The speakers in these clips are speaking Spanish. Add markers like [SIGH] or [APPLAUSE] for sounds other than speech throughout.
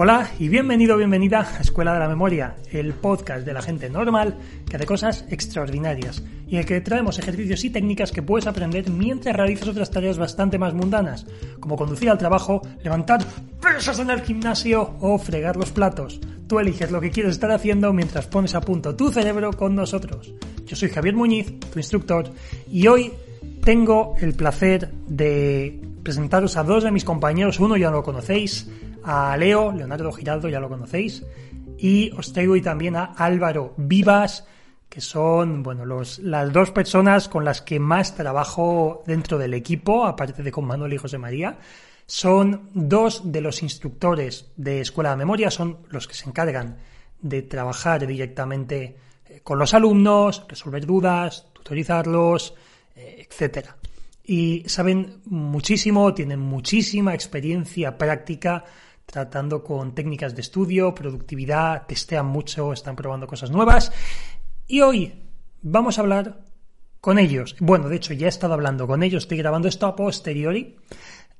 Hola y bienvenido, bienvenida a Escuela de la Memoria, el podcast de la gente normal que hace cosas extraordinarias y en el que traemos ejercicios y técnicas que puedes aprender mientras realizas otras tareas bastante más mundanas, como conducir al trabajo, levantar pesas en el gimnasio o fregar los platos. Tú eliges lo que quieres estar haciendo mientras pones a punto tu cerebro con nosotros. Yo soy Javier Muñiz, tu instructor, y hoy tengo el placer de presentaros a dos de mis compañeros, uno ya lo conocéis, a Leo, Leonardo Giraldo, ya lo conocéis, y os traigo hoy también a Álvaro Vivas, que son bueno, los, las dos personas con las que más trabajo dentro del equipo, aparte de con Manuel y José María. Son dos de los instructores de Escuela de Memoria, son los que se encargan de trabajar directamente eh, con los alumnos, resolver dudas, tutorizarlos, eh, etcétera. Y saben muchísimo, tienen muchísima experiencia práctica tratando con técnicas de estudio, productividad, testean mucho, están probando cosas nuevas. Y hoy vamos a hablar con ellos. Bueno, de hecho ya he estado hablando con ellos, estoy grabando esto a posteriori.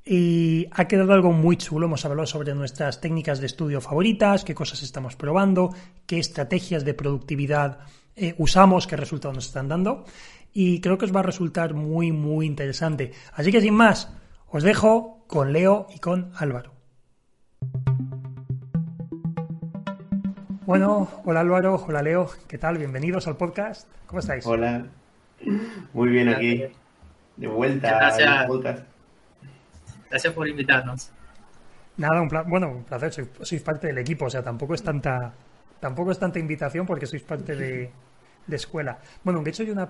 Y ha quedado algo muy chulo. Hemos hablado sobre nuestras técnicas de estudio favoritas, qué cosas estamos probando, qué estrategias de productividad eh, usamos, qué resultados nos están dando. Y creo que os va a resultar muy, muy interesante. Así que sin más, os dejo con Leo y con Álvaro. Bueno, hola Álvaro, hola Leo, ¿qué tal? Bienvenidos al podcast. ¿Cómo estáis? Hola, muy bien aquí, de vuelta al podcast. Gracias por invitarnos. Nada, un bueno, un placer, sois, parte del equipo, o sea, tampoco es tanta, tampoco es tanta invitación porque sois parte de, escuela. Bueno, de hecho hay una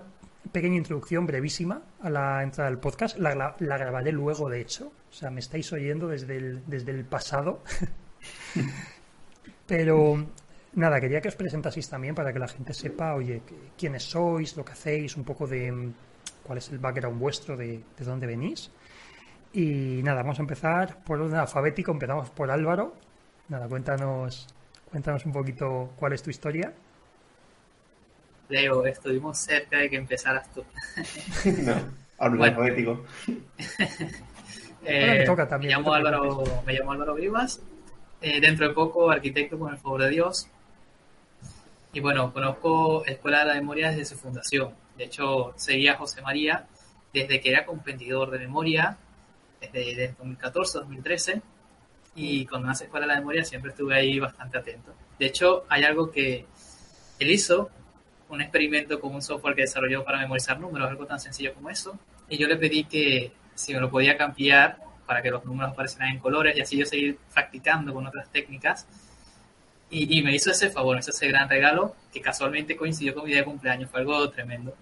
pequeña introducción brevísima a la entrada del podcast, la, la, grabaré luego, de hecho, o sea, me estáis oyendo desde el, desde el pasado. [LAUGHS] Pero Nada, quería que os presentaseis también para que la gente sepa, oye, quiénes sois, lo que hacéis, un poco de mm, cuál es el background vuestro, de, dónde venís. Y nada, vamos a empezar por orden alfabético, empezamos por Álvaro. Nada, cuéntanos, cuéntanos un poquito cuál es tu historia. Leo, estuvimos cerca de que empezaras tú. [LAUGHS] no, orden alfabético. [LAUGHS] me toca también. Me llamo, Álvaro, me llamo Álvaro Vivas. Eh, dentro de poco, arquitecto con el favor de Dios. Y bueno, conozco Escuela de la Memoria desde su fundación. De hecho, seguía a José María desde que era competidor de memoria, desde, 2014-2013. Y cuando nace Escuela de la Memoria siempre estuve ahí bastante atento. De hecho, hay algo que él hizo, un experimento con un software que desarrolló para memorizar números, algo tan sencillo como eso. Y yo le pedí que si me lo podía cambiar para que los números aparecieran en colores y así yo seguir practicando con otras técnicas y, me hizo ese favor, me hizo ese gran regalo que casualmente coincidió con mi día de cumpleaños, fue algo tremendo.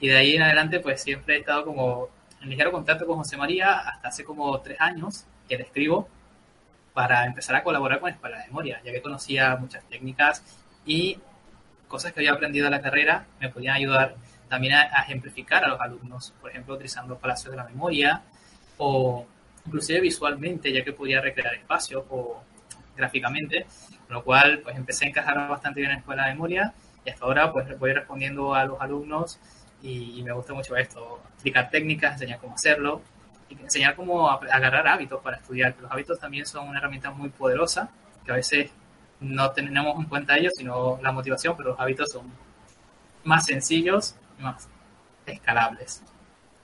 Y de ahí en adelante, pues siempre he estado como en ligero contacto con José María hasta hace como tres años que le escribo para empezar a colaborar con Escuela de Memoria, ya que conocía muchas técnicas y cosas que había aprendido en la carrera me podían ayudar también a, a ejemplificar a los alumnos, por ejemplo, utilizando palacios de la memoria o inclusive visualmente, ya que podía recrear espacios o gráficamente, con lo cual pues empecé a encajar bastante bien en la escuela de memoria y hasta ahora pues voy respondiendo a los alumnos y, me gusta mucho esto, explicar técnicas, enseñar cómo hacerlo y enseñar cómo agarrar hábitos para estudiar, los hábitos también son una herramienta muy poderosa que a veces no tenemos en cuenta ellos, sino la motivación, pero los hábitos son más sencillos y más escalables.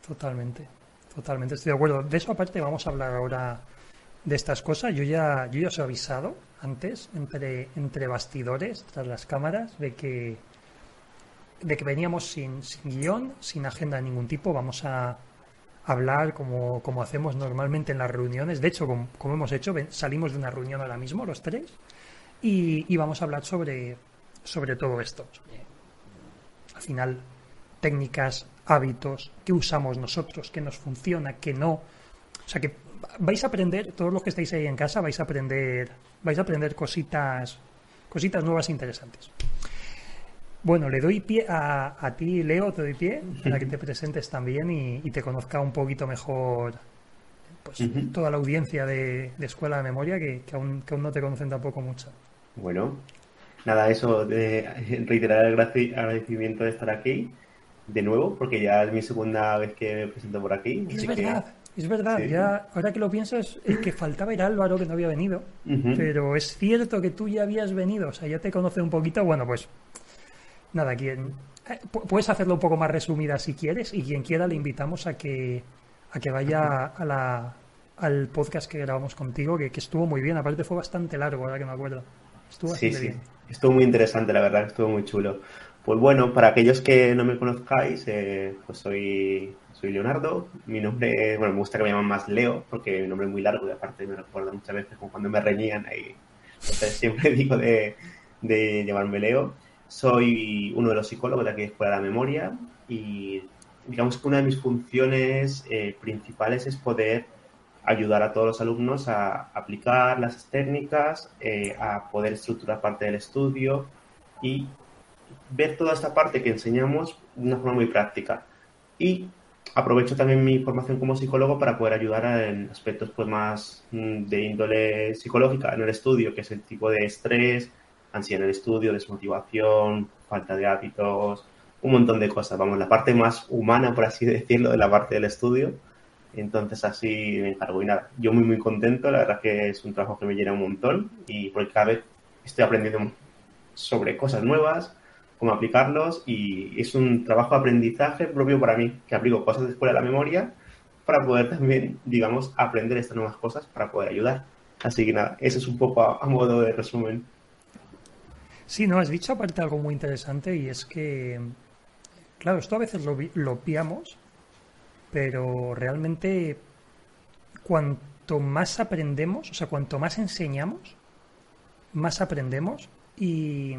Totalmente, totalmente, estoy de acuerdo. De eso aparte vamos a hablar ahora de estas cosas. Yo ya, yo ya os he avisado antes, entre, entre bastidores, tras las cámaras, de que, de que veníamos sin, sin guion, sin agenda de ningún tipo. Vamos a hablar como, como hacemos normalmente en las reuniones. De hecho, como, hemos hecho, salimos de una reunión ahora mismo, los tres, y, y vamos a hablar sobre, sobre todo esto. al final, técnicas hábitos, qué usamos nosotros, qué nos funciona, qué no. O sea que vais a aprender, todos los que estáis ahí en casa, vais a aprender, vais a aprender cositas, cositas nuevas e interesantes. Bueno, le doy pie a, ti, Leo, te doy pie para que te presentes también y, te conozca un poquito mejor pues, toda la audiencia de, Escuela de Memoria que, aún, que aún no te conocen tampoco mucho. Bueno, nada, eso, de reiterar el agradecimiento de estar aquí de nuevo, porque ya es mi segunda vez que me presento por aquí. Es verdad, es verdad. Ya, ahora que lo piensas, es que faltaba ir Álvaro, que no había venido, pero es cierto que tú ya habías venido, o sea, ya te conoce un poquito. Bueno, pues nada, quien eh, puedes hacerlo un poco más resumida si quieres y quien quiera le invitamos a que a que vaya a la, al podcast que grabamos contigo, que, estuvo muy bien. Aparte fue bastante largo, ahora que me acuerdo. Estuvo sí, sí. Estuvo muy interesante, la verdad, estuvo muy chulo. Pues bueno, para aquellos que no me conozcáis, eh, pues soy, soy Leonardo. Mi nombre, bueno, me gusta que me llaman más Leo, porque mi nombre es muy largo y aparte me recuerda muchas veces como cuando me reñían ahí. [LAUGHS] Siempre digo de, de llamarme Leo. Soy uno de los psicólogos de aquí de Escuela de la Memoria y digamos que una de mis funciones eh, principales es poder ayudar a todos los alumnos a aplicar las técnicas, eh, a poder estructurar parte del estudio y ver toda esta parte que enseñamos de una forma muy práctica. Y aprovecho también mi formación como psicólogo para poder ayudar en aspectos pues, más mm, de índole psicológica en el estudio, que es el tipo de estrés, ansiedad en el estudio, desmotivación, falta de hábitos, un montón de cosas. Vamos, la parte más humana, por así [LAUGHS] decirlo, de la parte del estudio. Entonces así me encargo. Y nada, yo muy, muy contento. La verdad que es un trabajo que me llena un montón y porque cada vez estoy aprendiendo sobre cosas nuevas, cómo aplicarlos y es un trabajo de aprendizaje propio para mí, que aplico cosas de escuela de la memoria para poder también, digamos, aprender estas nuevas cosas para poder ayudar. Así que nada, eso es un poco a, modo de resumen. Sí, no, has dicho aparte algo muy interesante y es que, claro, esto a veces lo, lo piamos, pero realmente cuanto más aprendemos, o sea, cuanto más enseñamos, más aprendemos y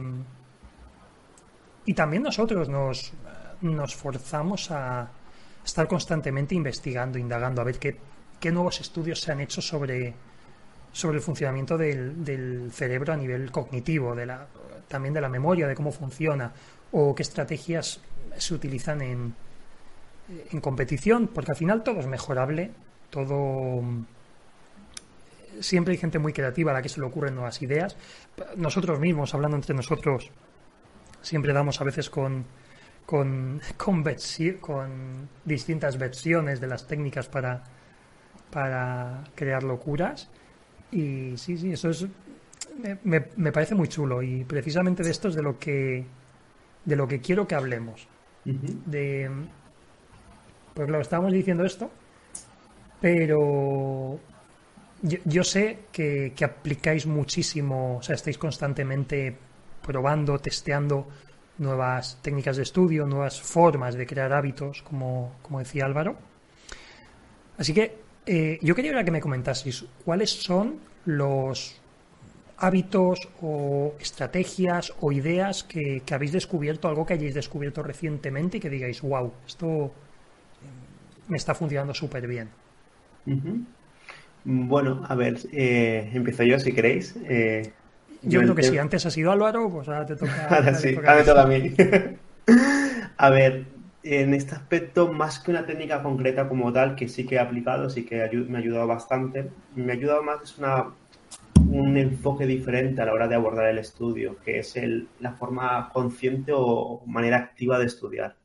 y también nosotros nos, nos forzamos a estar constantemente investigando, indagando, a ver qué, qué nuevos estudios se han hecho sobre, sobre el funcionamiento del, del, cerebro a nivel cognitivo, de la, también de la memoria, de cómo funciona, o qué estrategias se utilizan en, en competición, porque al final todo es mejorable, todo siempre hay gente muy creativa a la que se le ocurren nuevas ideas. Nosotros mismos, hablando entre nosotros, siempre damos a veces con, con, con, con distintas versiones de las técnicas para, para crear locuras. Y sí, sí, eso es me, me, parece muy chulo y precisamente de esto es de lo que de lo que quiero que hablemos. De pues lo estábamos diciendo esto, pero yo, yo sé que, que, aplicáis muchísimo, o sea, estáis constantemente probando, testeando nuevas técnicas de estudio, nuevas formas de crear hábitos, como, como decía Álvaro. Así que eh, yo quería ahora que me comentaseis cuáles son los hábitos o estrategias o ideas que, habéis descubierto, algo que hayáis descubierto recientemente y que digáis, wow, esto me está funcionando súper bien. Bueno, a ver, eh, empiezo yo si queréis. Eh, yo creo que si antes ha sido Álvaro, pues ahora te toca. [LAUGHS] ahora sí, ahora me toca a mí. [LAUGHS] a ver, en este aspecto, más que una técnica concreta como tal, que sí que he aplicado, sí que me ha ayudado bastante, me ha ayudado más es una, un enfoque diferente a la hora de abordar el estudio, que es el, la forma consciente o manera activa de estudiar.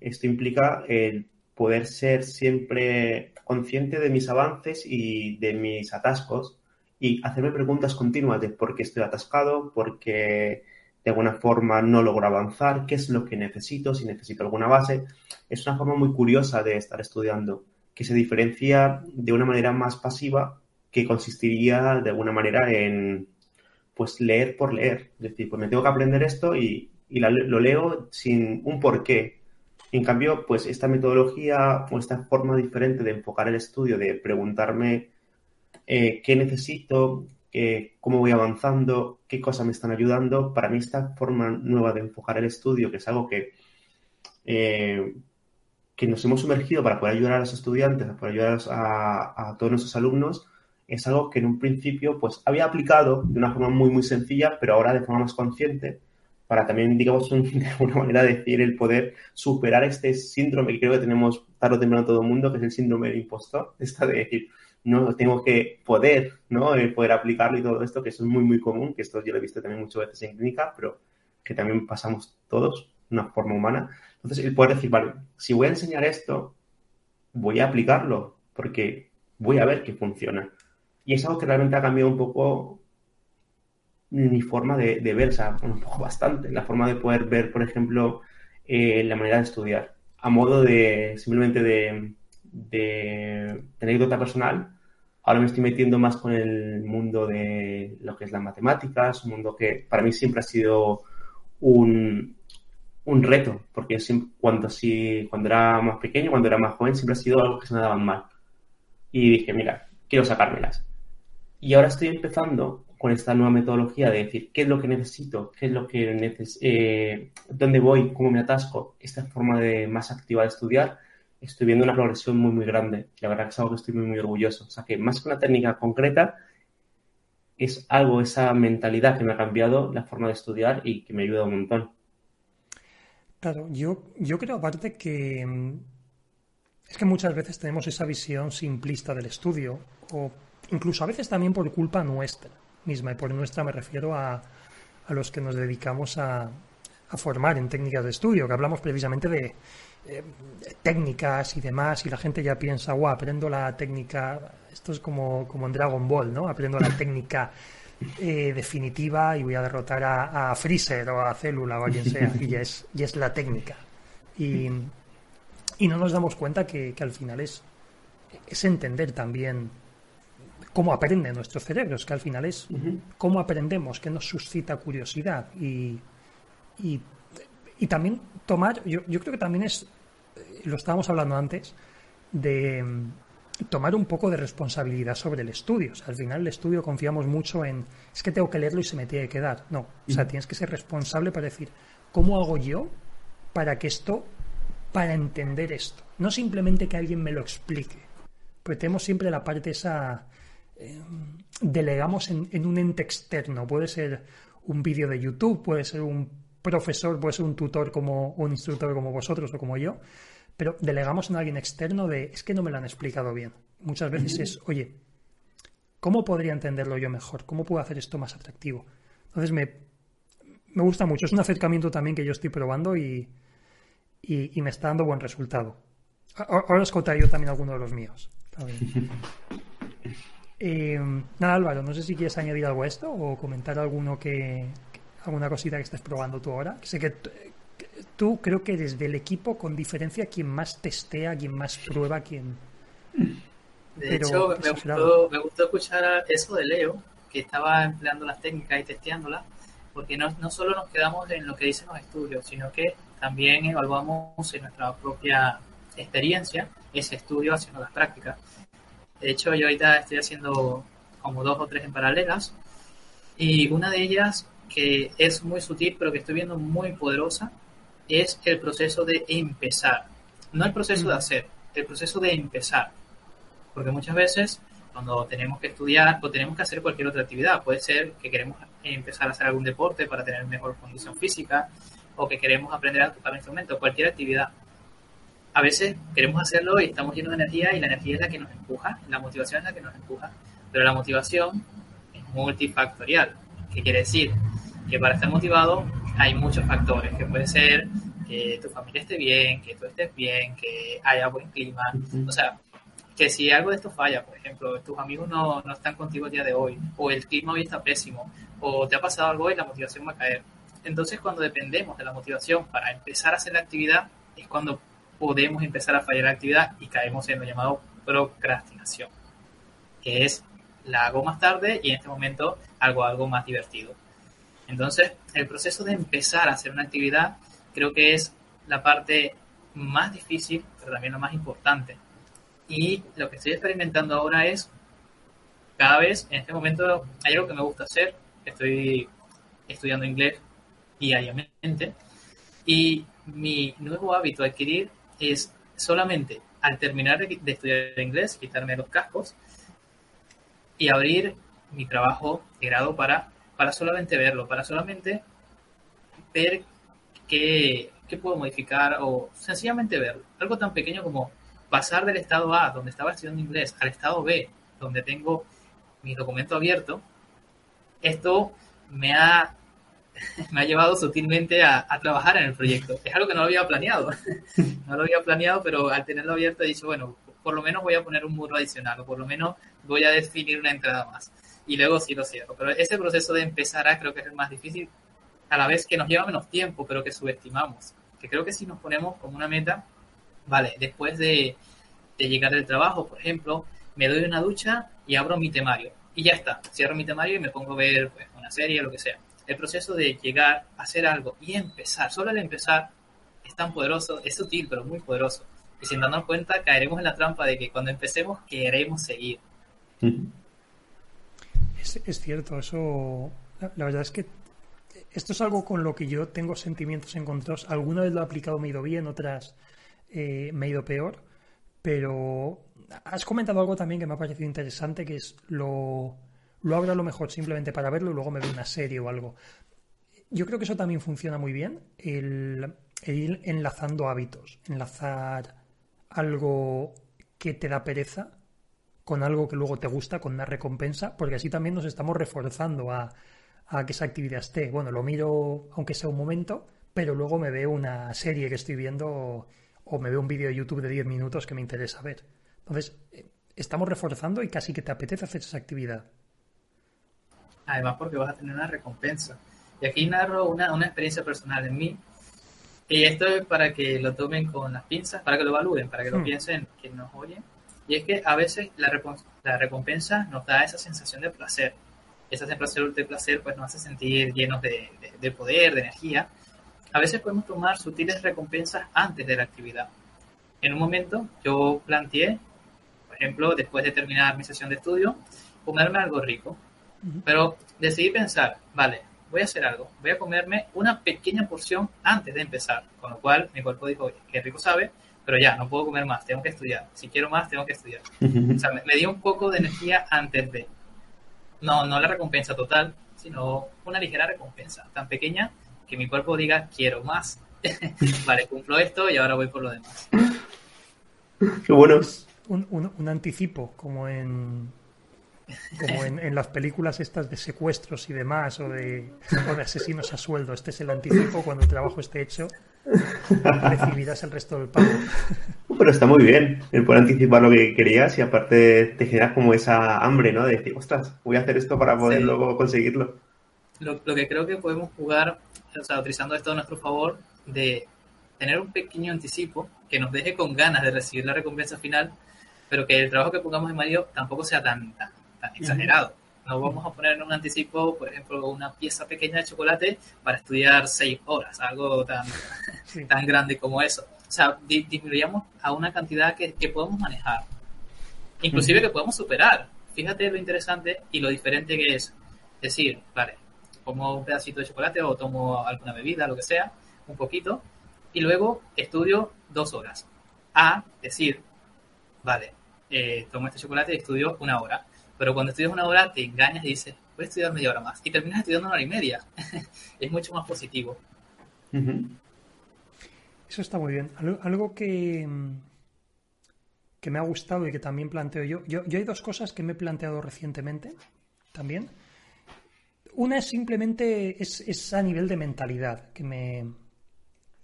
Esto implica el poder ser siempre consciente de mis avances y de mis atascos y hacerme preguntas continuas de por qué estoy atascado, por qué de alguna forma no logro avanzar, qué es lo que necesito, si necesito alguna base. Es una forma muy curiosa de estar estudiando, que se diferencia de una manera más pasiva que consistiría de alguna manera en pues leer por leer. Es decir, pues me tengo que aprender esto y, lo leo sin un porqué. En cambio, pues esta metodología o esta forma diferente de enfocar el estudio, de preguntarme eh, qué necesito, cómo voy avanzando, qué cosas me están ayudando. Para mí esta forma nueva de enfocar el estudio, que es algo que eh, que nos hemos sumergido para poder ayudar a los estudiantes, para ayudar a, a, todos nuestros alumnos, es algo que en un principio pues había aplicado de una forma muy muy sencilla, pero ahora de forma más consciente, para también, digamos, [LAUGHS] de alguna manera decir el poder superar este síndrome que creo que tenemos tarde o temprano todo el mundo, que es el síndrome del impostor, [LAUGHS] esta de decir, no tengo que poder, ¿no? El poder aplicarlo y todo esto, que eso es muy, muy común, que esto yo lo he visto también muchas veces en clínica, pero que también pasamos todos, de una forma humana. Entonces, el poder decir, vale, si voy a enseñar esto, voy a aplicarlo, porque voy a ver que funciona. Y es algo que realmente ha cambiado un poco mi forma de, ver, o sea, un poco bastante, la forma de poder ver, por ejemplo, eh, la manera de estudiar, a modo de simplemente de, de, anécdota personal. Ahora me estoy metiendo más con el mundo de lo que es las matemáticas, un mundo que para mí siempre ha sido un, un reto, porque cuando, sí, cuando era más pequeño, cuando era más joven, siempre ha sido algo que se me daban mal. Y dije, mira, quiero sacármelas. Y ahora estoy empezando con esta nueva metodología de decir qué es lo que necesito, qué es lo que necesito, eh, dónde voy, cómo me atasco, esta forma de más activa de estudiar, estoy viendo una progresión muy, muy grande. La verdad que es algo que estoy muy, muy orgulloso. O sea, que más que una técnica concreta, es algo, esa mentalidad que me ha cambiado la forma de estudiar y que me ayuda un montón. Claro, yo, yo creo aparte que mm, es que muchas veces tenemos esa visión simplista del estudio, o incluso a veces también por culpa nuestra misma, y por nuestra me refiero a, a los que nos dedicamos a, a formar en técnicas de estudio, que hablamos precisamente de eh, técnicas y demás, y la gente ya piensa, guau, aprendo la técnica, esto es como, como en Dragon Ball, ¿no? Aprendo la técnica eh, definitiva y voy a derrotar a, Freezer o a Célula o a quien sea, y ya es, y es la técnica. Y, y no nos damos cuenta que, que, al final es, es entender también cómo aprenden nuestros cerebros, que al final es cómo aprendemos, que nos suscita curiosidad y, y, y también tomar, yo, yo creo que también es, lo estábamos hablando antes, de tomar un poco de responsabilidad sobre el estudio. O sea, al final el estudio confiamos mucho en, es que tengo que leerlo y se me tiene que quedar. No, o sea, tienes que ser responsable para decir, ¿cómo hago yo para que esto, para entender esto? No simplemente que alguien me lo explique. Porque tenemos siempre la parte esa, eh, delegamos en, en un ente externo. Puede ser un vídeo de YouTube, puede ser un profesor, puede ser un tutor como un instructor como vosotros o como yo, pero delegamos en alguien externo de es que no me lo han explicado bien. Muchas veces es, oye, ¿cómo podría entenderlo yo mejor? ¿Cómo puedo hacer esto más atractivo? Entonces me, me gusta mucho. Es un acercamiento también que yo estoy probando y, y, me está dando buen resultado. Ahora os contaré yo también alguno de los míos. [LAUGHS] Eh, nada, Álvaro, no sé si quieres añadir algo a esto o comentar alguno que, alguna cosita que estés probando tú ahora. Sé que tú creo que eres del equipo con diferencia quien más testea, quien más prueba, quien... De hecho, me gustó, me gustó, escuchar eso de Leo, que estaba empleando las técnicas y testeándolas, porque no, no solo nos quedamos en lo que dicen los estudios, sino que también evaluamos en nuestra propia experiencia ese estudio haciendo las prácticas. De hecho, yo ahorita estoy haciendo como dos o tres en paralelas y una de ellas que es muy sutil, pero que estoy viendo muy poderosa, es el proceso de empezar. No el proceso de mm. hacer, el proceso de empezar. Porque muchas veces cuando tenemos que estudiar o tenemos que hacer cualquier otra actividad, puede ser que queremos empezar a hacer algún deporte para tener mejor condición física o que queremos aprender a tocar un instrumento, cualquier actividad. A veces queremos hacerlo y estamos llenos de energía y la energía es la que nos empuja, la motivación es la que nos empuja, pero la motivación es multifactorial. ¿Qué quiere decir? Que para estar motivado hay muchos factores, que puede ser que tu familia esté bien, que tú estés bien, que haya buen clima, o sea, que si algo de esto falla, por ejemplo, tus amigos no, no están contigo el día de hoy, o el clima hoy está pésimo, o te ha pasado algo y la motivación va a caer. Entonces, cuando dependemos de la motivación para empezar a hacer la actividad, es cuando podemos empezar a fallar la actividad y caemos en lo llamado procrastinación, que es la hago más tarde y en este momento hago algo más divertido. Entonces, el proceso de empezar a hacer una actividad creo que es la parte más difícil, pero también lo más importante. Y lo que estoy experimentando ahora es, cada vez, en este momento, hay algo que me gusta hacer. Estoy estudiando inglés diariamente. Y mi nuevo hábito a adquirir es solamente al terminar de, estudiar inglés, quitarme los cascos y abrir mi trabajo de grado para, para solamente verlo, para solamente ver qué, qué puedo modificar o sencillamente verlo. Algo tan pequeño como pasar del estado A, donde estaba estudiando inglés, al estado B, donde tengo mi documento abierto, esto me ha, [LAUGHS] me ha llevado sutilmente a, a, trabajar en el proyecto. Es algo que no lo había planeado. [LAUGHS] No lo había planeado, pero al tenerlo abierto he dicho, bueno, por lo menos voy a poner un muro adicional o por lo menos voy a definir una entrada más. Y luego sí lo cierro. Pero ese proceso de empezar a creo que es el más difícil, a la vez que nos lleva menos tiempo, pero que subestimamos. Que creo que si nos ponemos como una meta, vale, después de, de llegar del trabajo, por ejemplo, me doy una ducha y abro mi temario. Y ya está, cierro mi temario y me pongo a ver pues, una serie, lo que sea. El proceso de llegar a hacer algo y empezar, solo el empezar, es tan poderoso, es sutil, pero muy poderoso. Y sin darnos cuenta, caeremos en la trampa de que cuando empecemos queremos seguir. Es, es cierto, eso. La, verdad es que esto es algo con lo que yo tengo sentimientos encontrados. Alguna vez lo he aplicado, me he ido bien, otras eh, me he ido peor. Pero has comentado algo también que me ha parecido interesante, que es lo, lo a lo mejor simplemente para verlo y luego me veo una serie o algo. Yo creo que eso también funciona muy bien, el, el ir enlazando hábitos, enlazar algo que te da pereza con algo que luego te gusta, con una recompensa, porque así también nos estamos reforzando a, a que esa actividad esté. Bueno, lo miro aunque sea un momento, pero luego me veo una serie que estoy viendo o me veo un vídeo de YouTube de 10 minutos que me interesa ver. Entonces, estamos reforzando y casi que te apetece hacer esa actividad. Además, porque vas a tener una recompensa. Y aquí narro una, una experiencia personal en mí. Y esto es para que lo tomen con las pinzas, para que lo evalúen, para que lo Hmm. piensen quien nos oye. Y es que a veces la, recompensa nos da esa sensación de placer. Esa sensación de placer pues nos hace sentir llenos de, de- de poder, de energía. A veces podemos tomar sutiles recompensas antes de la actividad. En un momento yo planteé, por ejemplo, después de terminar mi sesión de estudio, comerme algo rico. Pero decidí pensar, vale, voy a hacer algo, voy a comerme una pequeña porción antes de empezar, con lo cual mi cuerpo dijo, oye, qué rico sabe, pero ya, no puedo comer más, tengo que estudiar, si quiero más, tengo que estudiar. O sea, me, me dio un poco de energía antes de, no, no la recompensa total, sino una ligera recompensa, tan pequeña que mi cuerpo diga, quiero más. [LAUGHS] vale, cumplo esto y ahora voy por lo demás. Qué bueno. Un, un, un anticipo, como en como en, en, las películas estas de secuestros y demás, o de, o de asesinos a sueldo. Este es el anticipo, cuando el trabajo esté hecho, recibirás el resto del pago. [LAUGHS] Pero está muy bien el poder anticipar lo que querías y aparte te genera como esa hambre, ¿no? De decir, ostras, voy a hacer esto para poder sí. luego conseguirlo. Lo, lo, que creo que podemos jugar, o sea, utilizando esto a nuestro favor, de tener un pequeño anticipo que nos deje con ganas de recibir la recompensa final, pero que el trabajo que pongamos en Mario tampoco sea tan, tan tan exagerado. No vamos a poner en un anticipo, por ejemplo, una pieza pequeña de chocolate para estudiar seis horas, algo tan, [LAUGHS] sí. tan grande como eso. O sea, di disminuyamos a una cantidad que, que podemos manejar. Inclusive uh -huh. que podemos superar. Fíjate lo interesante y lo diferente que es. Decir, vale, como un pedacito de chocolate o tomo alguna bebida, lo que sea, un poquito, y luego estudio dos horas. A decir, vale, eh, tomo este chocolate y estudio una hora pero cuando estudias una hora te engañas y dices, voy a estudiar media hora más. Y terminas estudiando una hora y media. [LAUGHS] es mucho más positivo. Uh -huh. Eso está muy bien. Algo, algo, que, que me ha gustado y que también planteo yo. yo. Yo hay dos cosas que me he planteado recientemente también. Una es simplemente es, es a nivel de mentalidad, que me,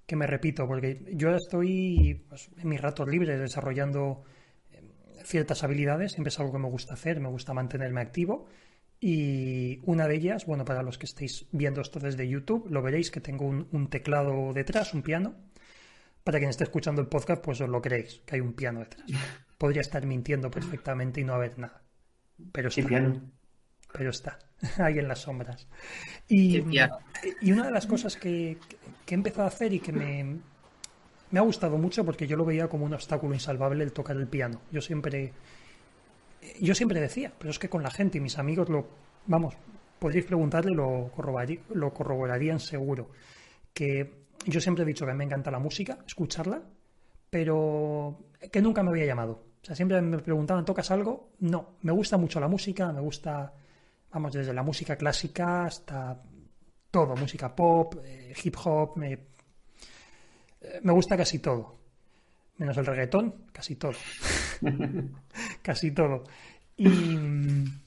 que me repito, porque yo estoy pues, en mis ratos libres desarrollando ciertas habilidades, siempre es algo que me gusta hacer, me gusta mantenerme activo. Y una de ellas, bueno, para los que estéis viendo esto desde YouTube, lo veréis que tengo un, un, teclado detrás, un piano. Para quien esté escuchando el podcast, pues os lo creéis, que hay un piano detrás. [LAUGHS] Podría estar mintiendo perfectamente y no haber nada. Pero está. piano? Pero está, [LAUGHS] ahí en las sombras. Y, y una de las cosas que, que he empezado a hacer y que me, me ha gustado mucho porque yo lo veía como un obstáculo insalvable el tocar el piano. Yo siempre yo siempre decía, pero es que con la gente y mis amigos lo vamos, podríais preguntarle lo lo corroborarían seguro que yo siempre he dicho que me encanta la música, escucharla, pero que nunca me había llamado. O sea, siempre me preguntaban, ¿tocas algo? No, me gusta mucho la música, me gusta, vamos, desde la música clásica hasta todo, música pop, eh, hip hop, me, eh, me gusta casi todo. Menos el reggaetón, casi todo. [LAUGHS] casi todo. Y mm,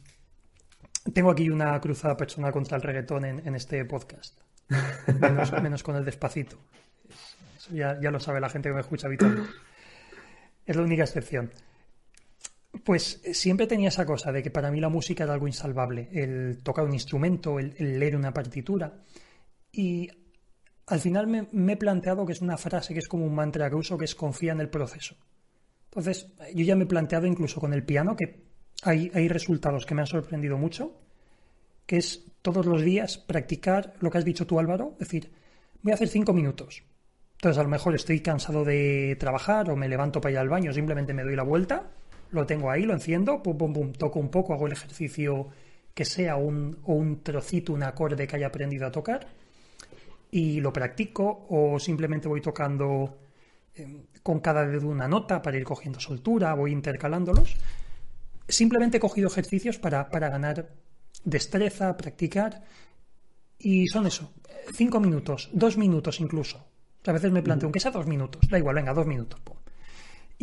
tengo aquí una cruzada personal contra el reggaetón en, este podcast. [LAUGHS] Menos, con el despacito. Eso ya, ya, lo sabe la gente que me escucha habitualmente. Es la única excepción. Pues siempre tenía esa cosa de que para mí la música era algo insalvable. El tocar un instrumento, el, leer una partitura. Y al final me, he planteado que es una frase que es como un mantra que uso, que es confía en el proceso. Entonces, yo ya me he planteado incluso con el piano que hay, hay resultados que me han sorprendido mucho, que es todos los días practicar lo que has dicho tú, Álvaro, es decir, voy a hacer cinco minutos. Entonces, a lo mejor estoy cansado de trabajar o me levanto para ir al baño, simplemente me doy la vuelta lo tengo ahí, lo enciendo, pum, pum, pum, toco un poco, hago el ejercicio que sea un, o un trocito, un acorde que haya aprendido a tocar y lo practico o simplemente voy tocando em, con cada dedo una nota para ir cogiendo soltura, voy intercalándolos. Simplemente he cogido ejercicios para, para ganar destreza, practicar y son eso, cinco minutos, dos minutos incluso. A veces me planteo, aunque sea dos minutos, da igual, venga, dos minutos. Pum.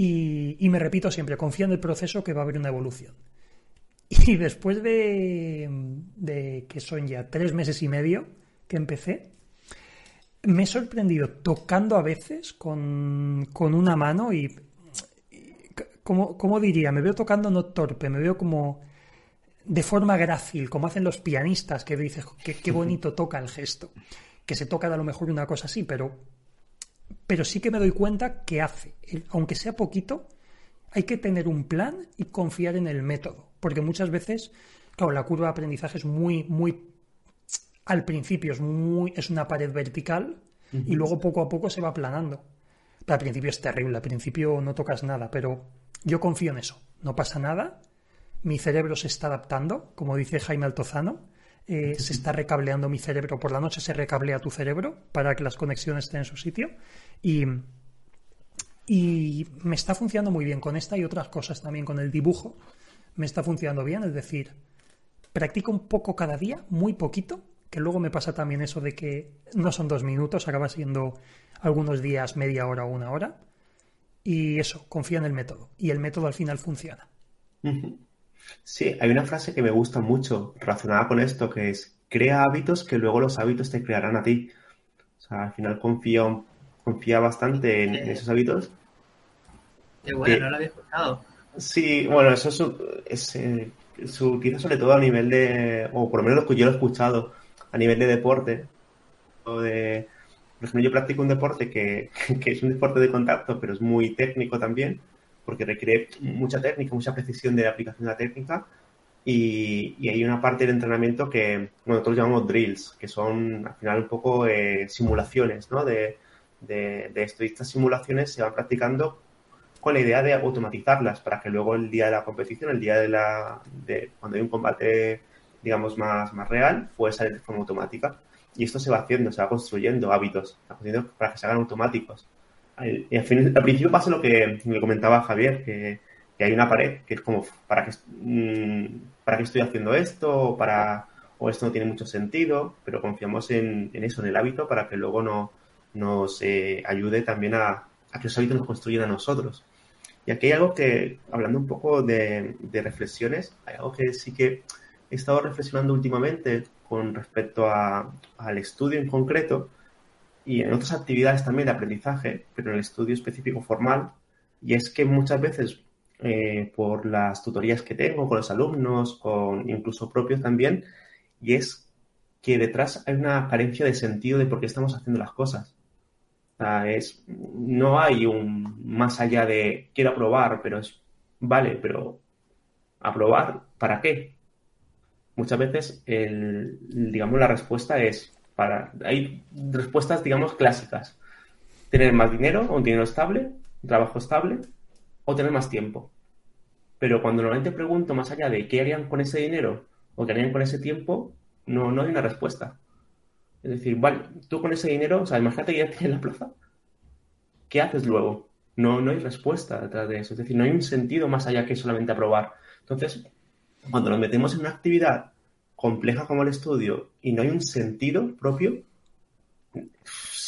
Y, me repito siempre, confía en el proceso que va a haber una evolución. [LAUGHS] Y después de, que son ya tres meses y medio que empecé, me he sorprendido tocando a veces con, una mano y, como, diría, me veo tocando no torpe, me veo como de forma grácil, como hacen los pianistas, que dices, qué bonito toca el gesto. Que se toca a lo mejor una cosa así, pero pero sí que me doy cuenta que hace, aunque sea poquito, hay que tener un plan y confiar en el método, porque muchas veces, claro, la curva de aprendizaje es muy, muy, al principio es muy, es una pared vertical y luego poco a poco se va aplanando. Pero al principio es terrible, al principio no tocas nada, pero yo confío en eso, no pasa nada, mi cerebro se está adaptando, como dice Jaime Altozano, eh, se está recableando mi cerebro, por la noche se recablea tu cerebro para que las conexiones estén en su sitio y, y me está funcionando muy bien con esta y otras cosas también, con el dibujo, me está funcionando bien, es decir, practico un poco cada día, muy poquito, que luego me pasa también eso de que no son dos minutos, acaba siendo algunos días media hora o una hora. Y eso, confía en el método. Y el método al final funciona. Sí, hay una frase que me gusta mucho relacionada con esto, que es, crea hábitos que luego los hábitos te crearán a ti. O sea, al final confía, confía bastante en, esos hábitos. Qué bueno, no lo había escuchado. Sí, bueno, eso es, es eh, quizás sobre todo a nivel de, o por lo menos lo que yo lo he escuchado, a nivel de deporte, o de, por ejemplo, yo practico un deporte que, [LAUGHS] que es un deporte de contacto, pero es muy técnico también, porque requiere mucha técnica, mucha precisión de aplicación de la técnica. Y, hay una parte del entrenamiento que bueno, nosotros llamamos drills, que son al final un poco eh, simulaciones ¿no? de, de, esto. Y estas simulaciones se van practicando con la idea de automatizarlas para que luego el día de la competición, el día de la de cuando hay un combate digamos más, más real, puede salir de forma automática. Y esto se va haciendo, se va construyendo hábitos, se va construyendo para que se hagan automáticos y al, principio pasa lo que me comentaba Javier, que, hay una pared que es como, ¿para qué, mm, ¿para qué estoy haciendo esto? Para, o esto no tiene mucho sentido, pero confiamos en, eso, en el hábito, para que luego no, nos eh, ayude también a, que los hábitos nos construyan a nosotros. Y aquí hay algo que, hablando un poco de, reflexiones, hay algo que sí que he estado reflexionando últimamente con respecto al estudio en concreto, y en otras actividades también de aprendizaje, pero en el estudio específico formal, y es que muchas veces eh, por las tutorías que tengo con los alumnos, con incluso propios también, y es que detrás hay una carencia de sentido de por qué estamos haciendo las cosas. es, no hay un más allá de quiero aprobar, pero es, vale, pero aprobar, ¿para qué? Muchas veces, el, digamos, la respuesta es hay respuestas, digamos, clásicas. Tener más dinero, un dinero estable, un trabajo estable, o tener más tiempo. Pero cuando normalmente pregunto más allá de qué harían con ese dinero o qué harían con ese tiempo, no, no hay una respuesta. Es decir, vale, tú con ese dinero, o sea, imagínate que ya tienes la plaza, ¿qué haces luego? no, no hay respuesta detrás de eso. Es decir, no hay un sentido más allá que solamente aprobar. Entonces, cuando nos metemos en una actividad compleja como el estudio y no hay un sentido propio,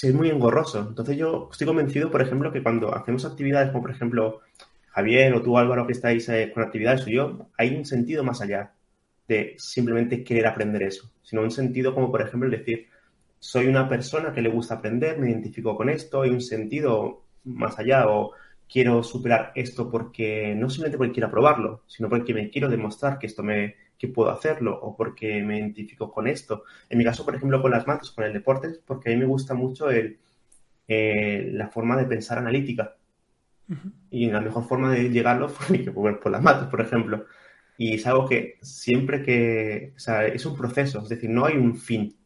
es muy engorroso. Entonces yo estoy convencido, por ejemplo, que cuando hacemos actividades como, por ejemplo, Javier o tú, Álvaro, que estáis eh, con actividades o yo, hay un sentido más allá de simplemente querer aprender eso, sino un sentido como, por ejemplo, decir, soy una persona que le gusta aprender, me identifico con esto, hay un sentido más allá quiero superar esto porque no simplemente porque quiero probarlo, sino porque me quiero demostrar que esto me que puedo hacerlo o porque me identifico con esto. En mi caso, por ejemplo, con las mates, con el deporte, porque a mí me gusta mucho el, eh, la forma de pensar analítica. Y la mejor forma de llegarlo [LAUGHS] fue por las mates, por ejemplo. Y es algo que siempre que, o sea, es un proceso, es decir, no hay un fin.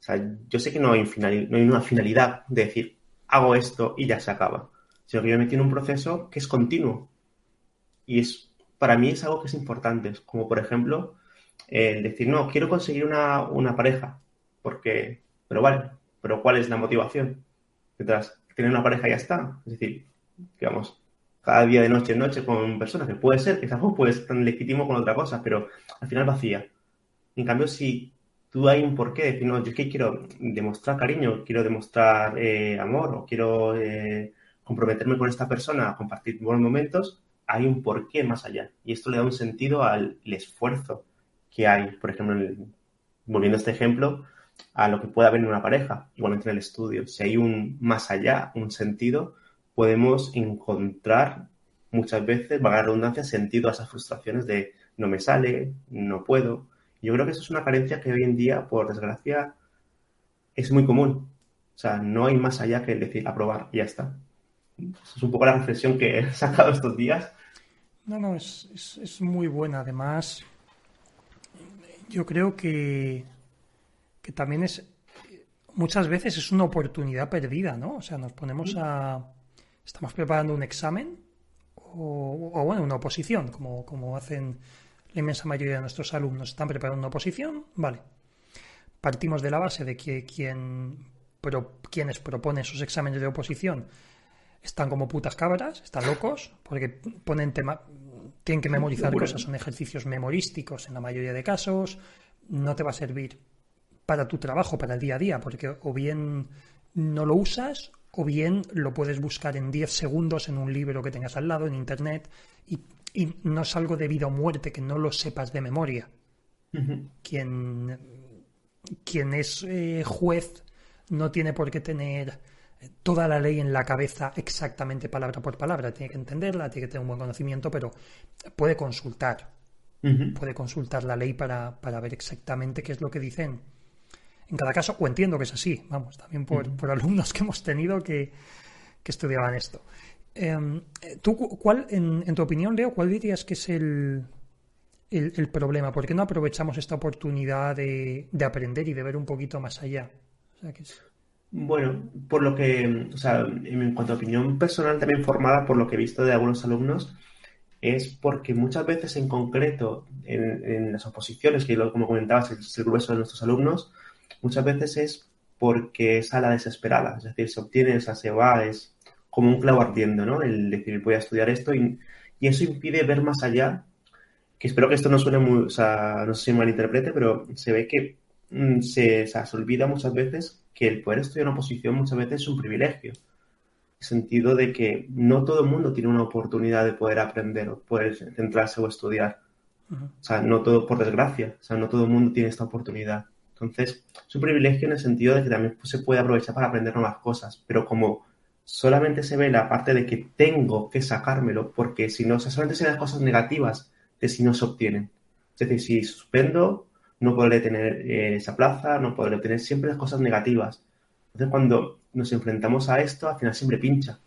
O sea, yo sé que no hay, no hay una finalidad de decir, hago esto y ya se acaba sino que yo me en un proceso que es continuo. Y es, para mí es algo que es importante, como por ejemplo el decir, no, quiero conseguir una, pareja, porque, pero vale, pero ¿cuál es la motivación detrás? Tener una pareja ya está. Es decir, digamos, cada día de noche en noche con personas, que puede ser, que algo puede ser tan legítimo con otra cosa, pero al final vacía. En cambio, si tú hay un porqué, decir, no, yo es que quiero demostrar cariño, quiero demostrar eh, amor, o quiero eh, comprometerme con esta persona a compartir buenos momentos, hay un porqué más allá. Y esto le da un sentido al esfuerzo que hay, por ejemplo, volviendo a este ejemplo, a lo que puede haber en una pareja, igualmente en el estudio. Si hay un más allá, un sentido, podemos encontrar muchas veces, valga redundancia, sentido a esas frustraciones de no me sale, no puedo. Yo creo que eso es una carencia que hoy en día, por desgracia, es muy común. O sea, no hay más allá que decir aprobar y ya está es un poco la reflexión que he sacado estos días. No, no, es, muy buena. Además, yo creo que, que también es, muchas veces es una oportunidad perdida, ¿no? O sea, nos ponemos a, estamos preparando un examen o, bueno, una oposición, como, como hacen la inmensa mayoría de nuestros alumnos. Están preparando una oposición, vale. Partimos de la base de que quien, pro, quienes proponen esos exámenes de oposición están como putas cabras, están locos, porque ponen tema, tienen que memorizar cosas, son ejercicios memorísticos en la mayoría de casos, no te va a servir para tu trabajo, para el día a día, porque o bien no lo usas o bien lo puedes buscar en 10 segundos en un libro que tengas al lado, en internet, y, no es algo de vida o muerte que no lo sepas de memoria. quien, quien es eh, juez no tiene por qué tener toda la ley en la cabeza exactamente palabra por palabra. Tiene que entenderla, tiene que tener un buen conocimiento, pero puede consultar. Puede consultar la ley para, ver exactamente qué es lo que dicen en cada caso, o entiendo que es así, vamos, también por, alumnos que hemos tenido que, estudiaban esto. Em, ¿Tú, cuál, en, tu opinión, Leo, cuál dirías que es el, el, problema? ¿Por qué no aprovechamos esta oportunidad de, aprender y de ver un poquito más allá? O sea, que bueno, por lo que, o sea, en cuanto a opinión personal también formada por lo que he visto de algunos alumnos, es porque muchas veces en concreto en, las oposiciones, que como comentabas es el grueso de nuestros alumnos, muchas veces es porque es a la desesperada, es decir, se obtiene, o sea, se va, es como un clavo ardiendo, ¿no? El decir, voy a estudiar esto y, y eso impide ver más allá, que espero que esto no suene muy, o sea, no sé si malinterprete, pero se ve que mm, se, se olvida muchas veces que el poder estudiar una posición muchas veces es un privilegio. En el sentido de que no todo el mundo tiene una oportunidad de poder aprender o poder centrarse o estudiar. O sea, no todo, por desgracia, o sea, no todo el mundo tiene esta oportunidad. Entonces, es un privilegio en el sentido de que también se puede aprovechar para aprender nuevas cosas, pero como solamente se ve la parte de que tengo que sacármelo, porque si no, o sea, solamente se ven las cosas negativas de si no se obtienen. Es decir, si suspendo, no podré tener eh, esa plaza, no podré tener siempre las cosas negativas. Entonces, cuando nos enfrentamos a esto, al final siempre pincha.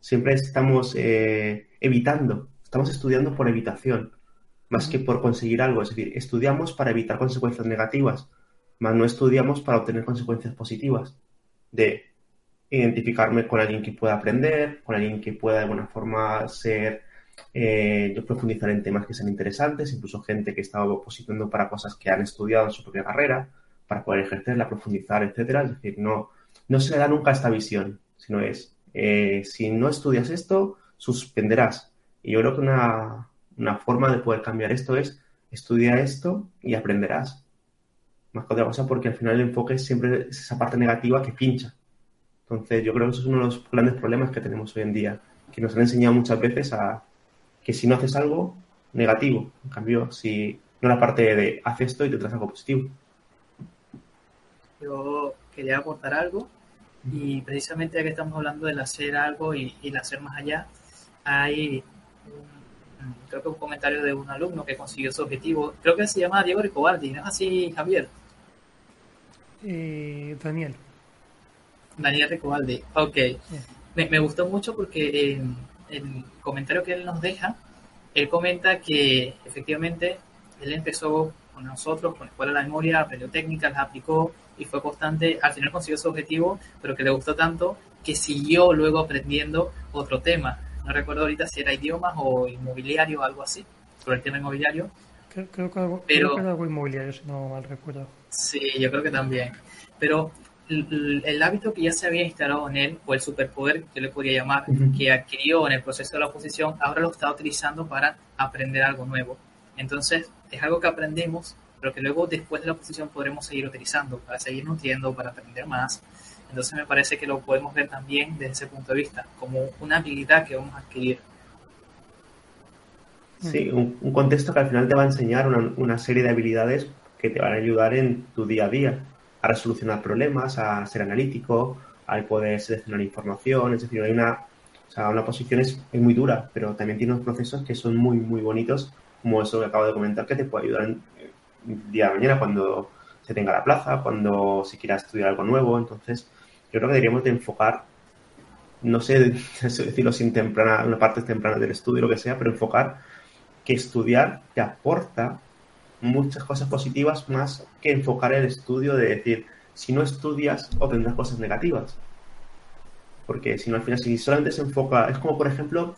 Siempre estamos eh, evitando, estamos estudiando por evitación, más que por conseguir algo. Es decir, estudiamos para evitar consecuencias negativas, más no estudiamos para obtener consecuencias positivas. De identificarme con alguien que pueda aprender, con alguien que pueda de alguna forma ser eh, yo profundizar en temas que sean interesantes, incluso gente que estaba opositando para cosas que han estudiado en su propia carrera, para poder ejercerla, profundizar, etcétera. Es decir, no, no se le da nunca esta visión, sino es eh, si no estudias esto, suspenderás. Y yo creo que una, una forma de poder cambiar esto es estudia esto y aprenderás. Más que otra cosa porque al final el enfoque siempre es esa parte negativa que pincha. Entonces yo creo que eso es uno de los grandes problemas que tenemos hoy en día, que nos han enseñado muchas veces a que si no haces algo, negativo. En cambio, si no la parte de haz esto y te traes algo positivo. Yo quería aportar algo y precisamente ya que estamos hablando del hacer algo y, y el hacer más allá, hay un, creo que un comentario de un alumno que consiguió su objetivo, creo que se llama Diego Ricobaldi, ¿no es así, Javier? Eh, Daniel. Daniel Ricobaldi, ok. Me, me gustó mucho porque eh, el comentario que él nos deja, él comenta que efectivamente él empezó con nosotros, con la Escuela de la Memoria, aprendió técnicas, las aplicó y fue constante. Al final consiguió su objetivo, pero que le gustó tanto que siguió luego aprendiendo otro tema. No recuerdo ahorita si era idiomas o inmobiliario o algo así, sobre el tema inmobiliario. Creo, creo que algo, Pero- creo que era algo inmobiliario, si no mal recuerdo. Sí, yo creo que también. Pero el, el hábito que ya se había instalado en él, o el superpoder, que le podría llamar, Ujú. que adquirió en el proceso de la oposición, ahora lo está utilizando para aprender algo nuevo. Entonces, es algo que aprendemos, pero que luego después de la oposición podremos seguir utilizando para seguir nutriendo, para aprender más. Entonces, me parece que lo podemos ver también desde ese punto de vista, como una habilidad que vamos a adquirir. Sí, un, un contexto que al final te va a enseñar una, una serie de habilidades que te van a ayudar en tu día a día, a resolucionar problemas, a ser analítico, a poder seleccionar información, es decir, hay una, una posición es, es muy dura, pero también tiene unos procesos que son muy, muy bonitos, como eso que acabo de comentar, que te puede ayudar en, día de mañana cuando se tenga la plaza, cuando se quiera estudiar algo nuevo, entonces yo creo que deberíamos de enfocar no sé [LAUGHS] decirlo sin temprana, una parte temprana del estudio, lo que sea, pero enfocar que estudiar te aporta muchas cosas positivas más que enfocar el estudio de decir, si no estudias obtendrás cosas negativas. Porque si no, al final, si solamente se enfoca, es como por ejemplo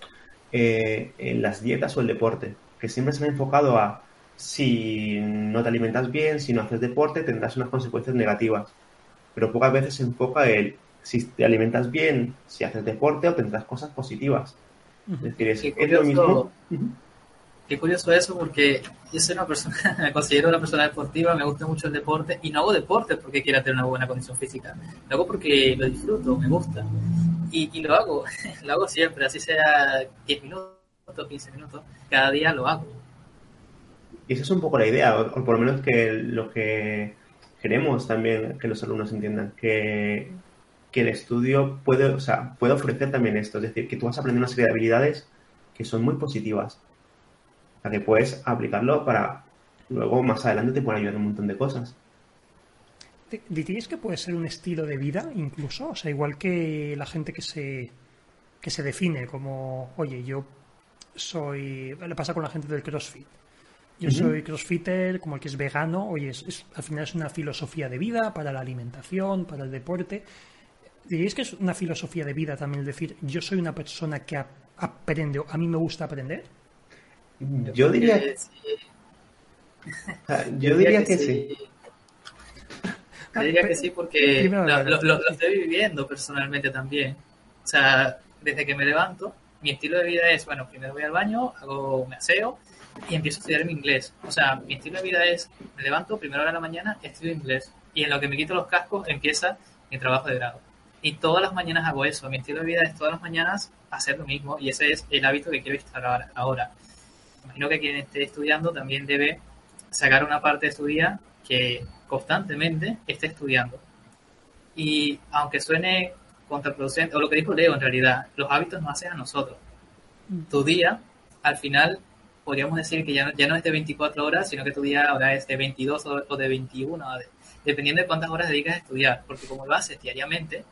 eh, en las dietas o el deporte, que siempre se han enfocado a si no te alimentas bien, si no haces deporte, tendrás unas consecuencias negativas. Pero pocas veces se enfoca el si te alimentas bien, si haces deporte, obtendrás cosas positivas. Es decir, es, lo mismo. Qué curioso eso porque yo soy una persona, [LAUGHS] me considero una persona deportiva, me gusta mucho el deporte y no hago deporte porque quiera tener una buena condición física, lo hago porque lo disfruto, me gusta. Y, y lo hago, [LAUGHS] lo hago siempre, así sea 10 minutos, 15 minutos, cada día lo hago. Y esa es un poco la idea, o, por lo menos que lo que queremos también que los alumnos entiendan, que, que el estudio puede, o sea, puede ofrecer también esto, es decir, que tú vas a aprender una serie de habilidades que son muy positivas, que puedes aplicarlo para luego más adelante te pueden ayudar un montón de cosas. ¿Te- ¿Diríais que puede ser un estilo de vida incluso? O sea, igual que la gente que se, que se define como, oye, yo soy... Le pasa con la gente del CrossFit. Yo soy crossfitter, como el que es vegano. Oye, es, es- al final es una filosofía de vida para la alimentación, para el deporte. ¿Diríais que es una filosofía de vida también el decir, yo soy una persona que ap- aprende, o a mí me gusta aprender? [LAUGHS] Yo diría, Eh, sí, yo diría que sí. Yo diría que sí porque [LAUGHS] Primero, lo, lo- lo- estoy viviendo personalmente también. O sea, desde que me levanto, mi estilo de vida es, bueno, primero voy al baño, hago un aseo y empiezo a estudiar mi inglés. O sea, mi estilo de vida es, me levanto, primera hora de la mañana, estudio inglés. Y en lo que me quito los cascos, empieza mi trabajo de grado. Y todas las mañanas hago eso. Mi estilo de vida es todas las mañanas hacer lo mismo y ese es el hábito que quiero instalar ahora. Imagino que quien esté estudiando también debe sacar una parte de su día que constantemente esté estudiando. Y aunque suene contraproducente, o lo que dijo Leo en realidad, los hábitos nos hacen a nosotros. Tu día, al final, podríamos decir que ya no, ya no es de 24 horas, sino que tu día ahora es de 22 o o de 21, de- dependiendo de cuántas horas dedicas a estudiar, porque como lo haces diariamente,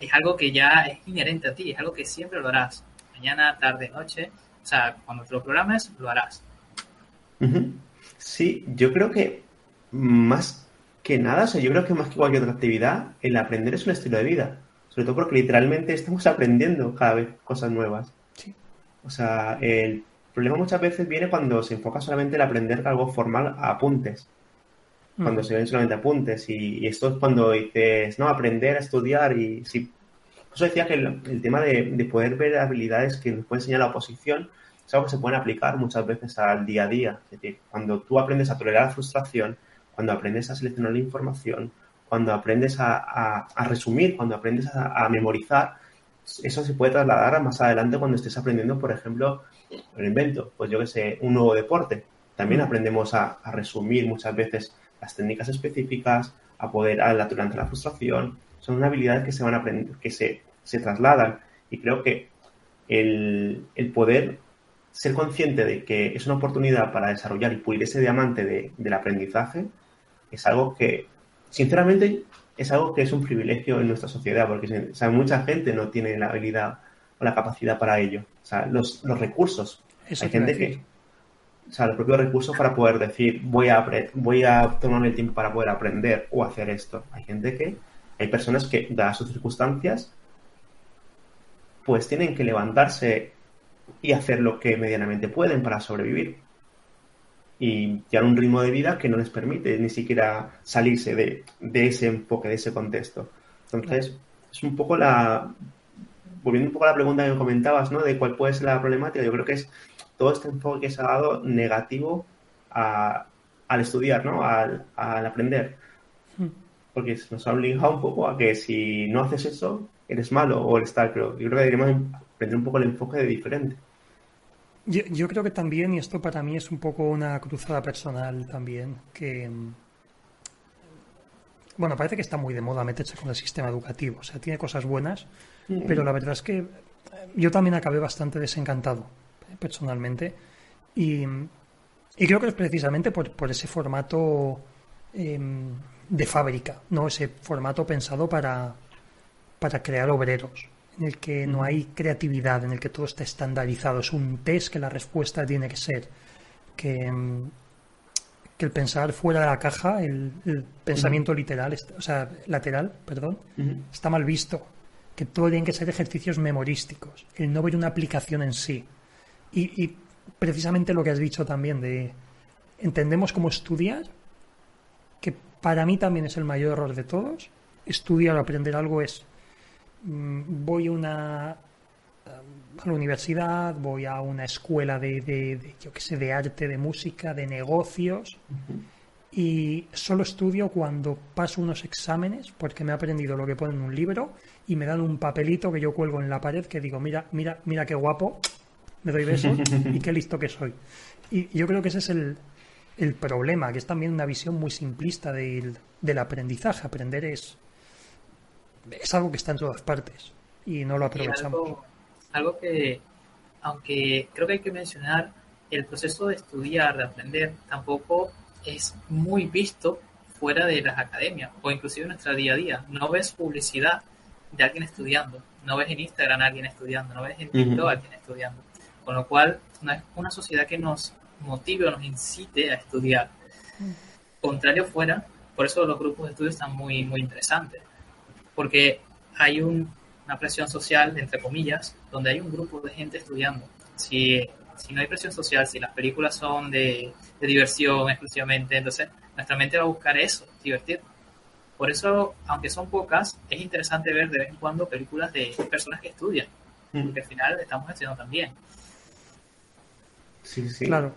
es algo que ya es inherente a ti, es algo que siempre lo harás, mañana, tarde, noche, o sea, cuando te lo programes, lo harás. Sí, yo creo que más que nada, o sea, yo creo que más que cualquier otra actividad, el aprender es un estilo de vida. Sobre todo porque literalmente estamos [LAUGHS] aprendiendo cada vez cosas nuevas. Sí. O sea, el problema muchas veces viene cuando se enfoca solamente en aprender algo formal a apuntes. Cuando se ven solamente apuntes. Y, y esto es cuando dices, no, aprender a estudiar y sí. Eso decía que el, tema de, de, poder ver habilidades que nos puede enseñar la oposición es algo que se puede aplicar muchas veces al día a día. Es decir, cuando tú aprendes a tolerar la frustración, cuando aprendes a seleccionar la información, cuando aprendes a, resumir, cuando aprendes a, memorizar, eso se puede trasladar a más adelante cuando estés aprendiendo, por ejemplo, el invento, pues yo que sé, un nuevo deporte. También aprendemos a, resumir muchas veces las técnicas específicas, a poder a la, durante la frustración. Son habilidades que se van a aprender, que se, se trasladan. Y creo que el, el, poder ser consciente de que es una oportunidad para desarrollar y pulir ese diamante de, del aprendizaje es algo que, sinceramente, es algo que es un privilegio en nuestra sociedad, porque mucha gente no tiene la habilidad o la capacidad para ello. O sea, los, los recursos. Hay gente que, o sea, los propios recursos para poder decir, voy a, voy a tomarme el tiempo para poder aprender o hacer esto. Hay gente que, hay personas que, dadas sus circunstancias, pues tienen que levantarse y hacer lo que medianamente pueden para sobrevivir. Y llevar un ritmo de vida que no les permite ni siquiera salirse de, ese enfoque, de ese contexto. Entonces, es un poco la. Volviendo un poco a la pregunta que comentabas, ¿no? De cuál puede ser la problemática, yo creo que es todo este enfoque que se ha dado negativo al estudiar, ¿no? Al, aprender. Porque nos ha obligado un poco a que si no haces eso, eres malo o eres tal, pero yo creo que deberíamos aprender un poco el enfoque de diferente. Yo, creo que también, y esto para mí es un poco una cruzada personal también, que, mm, bueno, parece que está muy de moda meterse con el sistema educativo, o sea, tiene cosas buenas, mm. pero la verdad es que yo también acabé bastante desencantado, eh, personalmente, y, creo que es precisamente por, por ese formato em, de fábrica, ¿no? Ese formato pensado para, para crear obreros en el que no hay creatividad, en el que todo está estandarizado. Es un test que la respuesta tiene que ser. Que, mm, que el pensar fuera de la caja, el, pensamiento literal, o sea, lateral, perdón, está mal visto. Que todo tiene que ser ejercicios memorísticos, el no ver una aplicación en sí. Y, y precisamente lo que has dicho también de entendemos cómo estudiar, que para mí también es el mayor error de todos. Estudiar o aprender algo es Mm, voy a una a la universidad, voy a una escuela de, de, yo qué sé, de arte, de música, de negocios, y solo estudio cuando paso unos exámenes, porque me he aprendido lo que pone en un libro, y me dan un papelito que yo cuelgo en la pared que digo, mira, mira, mira qué guapo, me doy besos [LAUGHS] y qué listo que soy. Y yo creo que ese es el, el problema, que es también una visión muy simplista del, del aprendizaje. Aprender es es algo que está en todas partes y no lo aprovechamos. Algo, que, aunque creo que hay que mencionar, el proceso de estudiar, de aprender, tampoco es muy visto fuera de las academias o inclusive en nuestra día a día. No ves publicidad de alguien estudiando, no ves en Instagram a alguien estudiando, no ves en TikTok a alguien estudiando. Con lo cual, no es una sociedad que nos motive o nos incite a estudiar. Contrario fuera, por eso los grupos de estudio están muy, muy interesantes porque hay una presión social, entre comillas, donde hay un grupo de gente estudiando. Si, no hay presión social, si las películas son de, diversión exclusivamente, entonces nuestra mente va a buscar eso, divertir. Por eso, aunque son pocas, es interesante ver de vez en cuando películas de personas que estudian, porque al final estamos haciendo también. Sí, sí. Claro.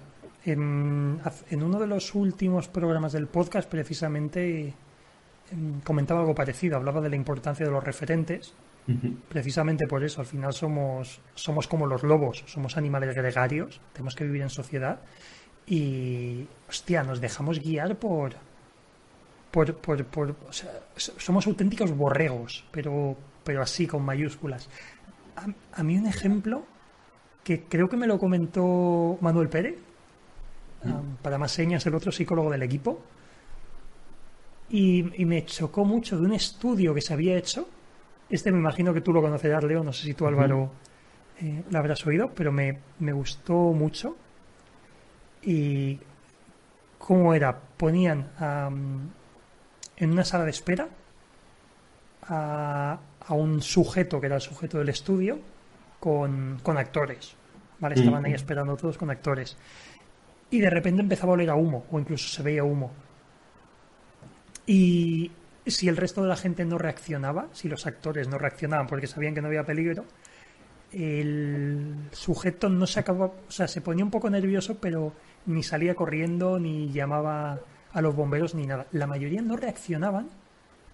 En, en, uno de los últimos programas del podcast, precisamente Em, comentaba algo parecido, hablaba de la importancia de los referentes. Precisamente por eso, al final somos, somos como los lobos, somos animales gregarios, tenemos que vivir en sociedad y, hostia, nos dejamos guiar por, por, por, por o sea, somos auténticos borregos, pero, pero así, con mayúsculas. A, mí un ejemplo que creo que me lo comentó Manuel Pérez, para más señas, el otro psicólogo del equipo, y, me chocó mucho de un estudio que se había hecho. Este me imagino que tú lo conocerás, Leo. No sé si tú, Álvaro, eh, lo habrás oído, pero me, gustó mucho. Y cómo era, ponían en una sala de espera a, un sujeto que era el sujeto del estudio con, actores. ¿vale? Estaban ahí esperando todos con actores. Y de repente empezaba a oler a humo, o incluso se veía humo. Y si el resto de la gente no reaccionaba, si los actores no reaccionaban porque sabían que no había peligro, el sujeto no se acababa, o sea, se ponía un poco nervioso, pero ni salía corriendo, ni llamaba a los bomberos, ni nada. La mayoría no reaccionaban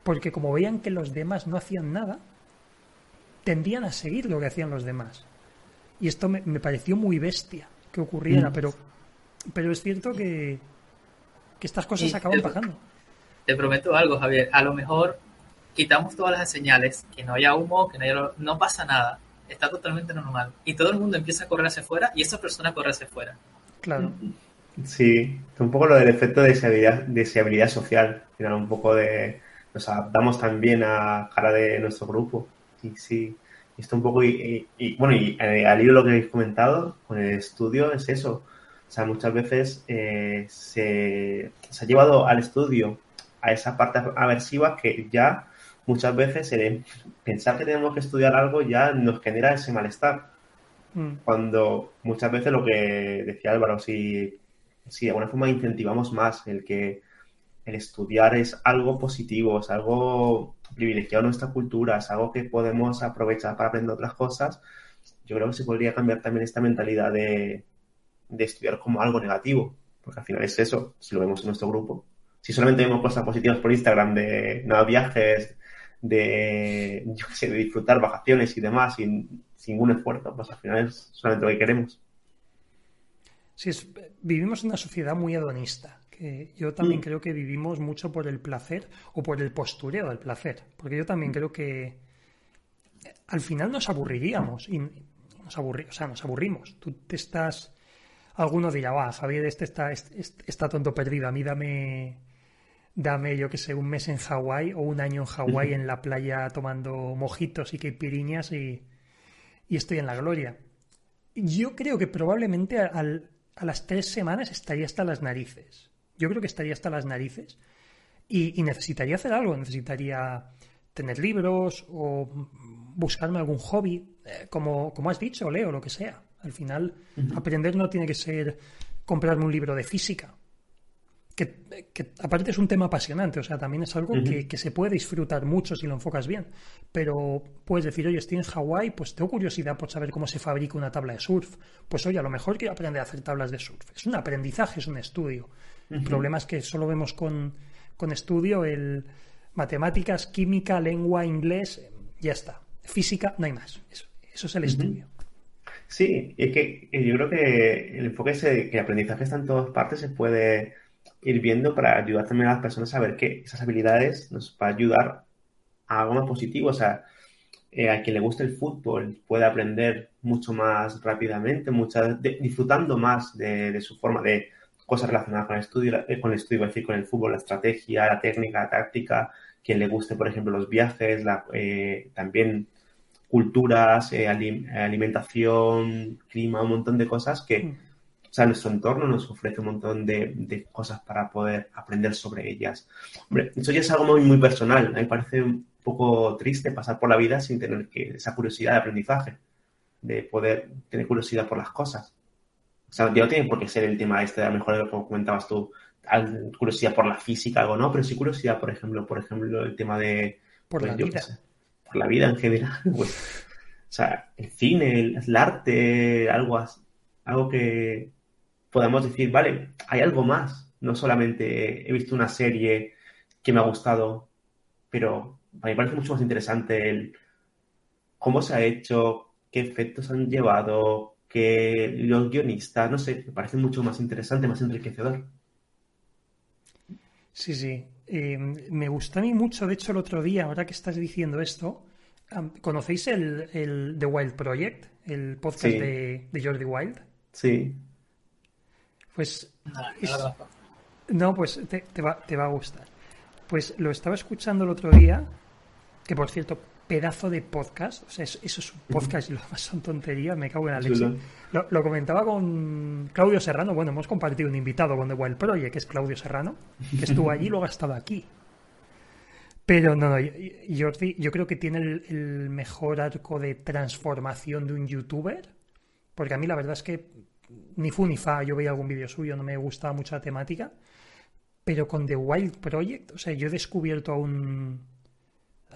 porque como veían que los demás no hacían nada, tendían a seguir lo que hacían los demás. Y esto me, pareció muy bestia que ocurriera, mm. pero, pero es cierto que, que estas cosas acaban pasando. Te prometo algo, Javier. A lo mejor quitamos todas las señales, que no haya humo, que no, no pasa nada. Está totalmente normal. Y todo el mundo empieza a correr hacia afuera y esa persona corre hacia afuera. Claro. Sí, un poco lo del efecto de deseabilidad, social. Al final, un poco de. Nos adaptamos también a cara de nuestro grupo. Y sí, esto un poco. Y, bueno, y eh, al hilo lo que habéis comentado con el estudio es eso. O sea, muchas veces eh, se, se ha llevado al estudio a esa parte aversiva que ya muchas veces el pensar que tenemos que estudiar algo ya nos genera ese malestar. Mm. Cuando muchas veces lo que decía Álvaro, si, si de alguna forma incentivamos más el que el estudiar es algo positivo, es algo privilegiado en nuestra cultura, es algo que podemos aprovechar para aprender otras cosas, yo creo que se podría cambiar también esta mentalidad de, de estudiar como algo negativo, porque al final es eso, si lo vemos en nuestro grupo, si solamente vemos cosas positivas por Instagram de nada viajes, de, yo qué sé, de disfrutar vacaciones y demás sin, ningún esfuerzo, pues al final es solamente lo que queremos. Sí, vivimos en una sociedad muy hedonista, que yo también mm. creo que vivimos mucho por el placer o por el postureo del placer, porque yo también creo que al final nos aburriríamos y nos aburri o sea, nos aburrimos. Tú te estás alguno dirá, va, Javier, este está, este, este está tonto perdido, a mí dame dame, yo que sé, un mes en Hawái o un año en Hawái en la playa tomando mojitos y caipiriñas y, y estoy en la gloria. Yo creo que probablemente al, a las tres semanas estaría hasta las narices. Yo creo que estaría hasta las narices y, necesitaría hacer algo. Necesitaría tener libros o buscarme algún hobby, eh, como, como has dicho, Leo, lo que sea. Al final, aprender no tiene que ser comprarme un libro de física que, aparte es un tema apasionante, o sea, también es algo que, se puede disfrutar mucho si lo enfocas bien. Pero puedes decir, oye, estoy en Hawái, pues tengo curiosidad por saber cómo se fabrica una tabla de surf. Pues oye, a lo mejor quiero aprender a hacer tablas de surf. Es un aprendizaje, es un estudio. El problema es que solo vemos con, estudio el matemáticas, química, lengua, inglés, ya está. Física, no hay más. Eso, es el estudio. Sí, es que yo creo que el enfoque es que el aprendizaje está en todas partes, se puede ir viendo para ayudar también a las personas a ver que esas habilidades nos va a ayudar a algo más positivo. O sea, eh, a quien le guste el fútbol puede aprender mucho más rápidamente, muchas, disfrutando más de, su forma de cosas relacionadas con el estudio, eh, con el estudio, es decir, con el fútbol, la estrategia, la técnica, la táctica. Quien le guste, por ejemplo, los viajes, la, eh, también culturas, alimentación, clima, un montón de cosas que mm. O sea, nuestro entorno nos ofrece un montón de, cosas para poder aprender sobre ellas. Hombre, eso ya es algo muy, muy personal. A mí me parece un poco triste pasar por la vida sin tener que, esa curiosidad de aprendizaje, de poder tener curiosidad por las cosas. O sea, ya no tiene por qué ser el tema este, a lo mejor como comentabas tú, curiosidad por la física, algo no, pero sí curiosidad, por ejemplo, por ejemplo, el tema de... Por pues, la vida. La vida en general. [LAUGHS] Pues, o sea, el cine, el, arte, algo, algo que, podamos decir, vale, hay algo más. No solamente he visto una serie que me ha gustado, pero a mí me parece mucho más interesante el cómo se ha hecho, qué efectos han llevado, que los guionistas, no sé, me parece mucho más interesante, más enriquecedor. Sí, sí. Eh, me gusta a mí mucho, de hecho, el otro día, ahora que estás diciendo esto, ¿conocéis el, The Wild Project, el podcast de, de Jordi Wild? Sí. Pues. No, pues te, va, te va a gustar. Pues lo estaba escuchando el otro día, que por cierto, pedazo de podcast, o sea, eso, es un podcast y lo demás son tonterías, me cago en la leche. Lo, comentaba con Claudio Serrano, bueno, hemos compartido un invitado con The Wild Project, que es Claudio Serrano, que estuvo allí y luego ha estado aquí. Pero no, no, Jordi, yo creo que tiene el mejor arco de transformación de un youtuber, porque a mí la verdad es que ni fu ni fa, yo veía algún vídeo suyo, no me gustaba mucho la temática, pero con The Wild Project, o sea, yo he descubierto a un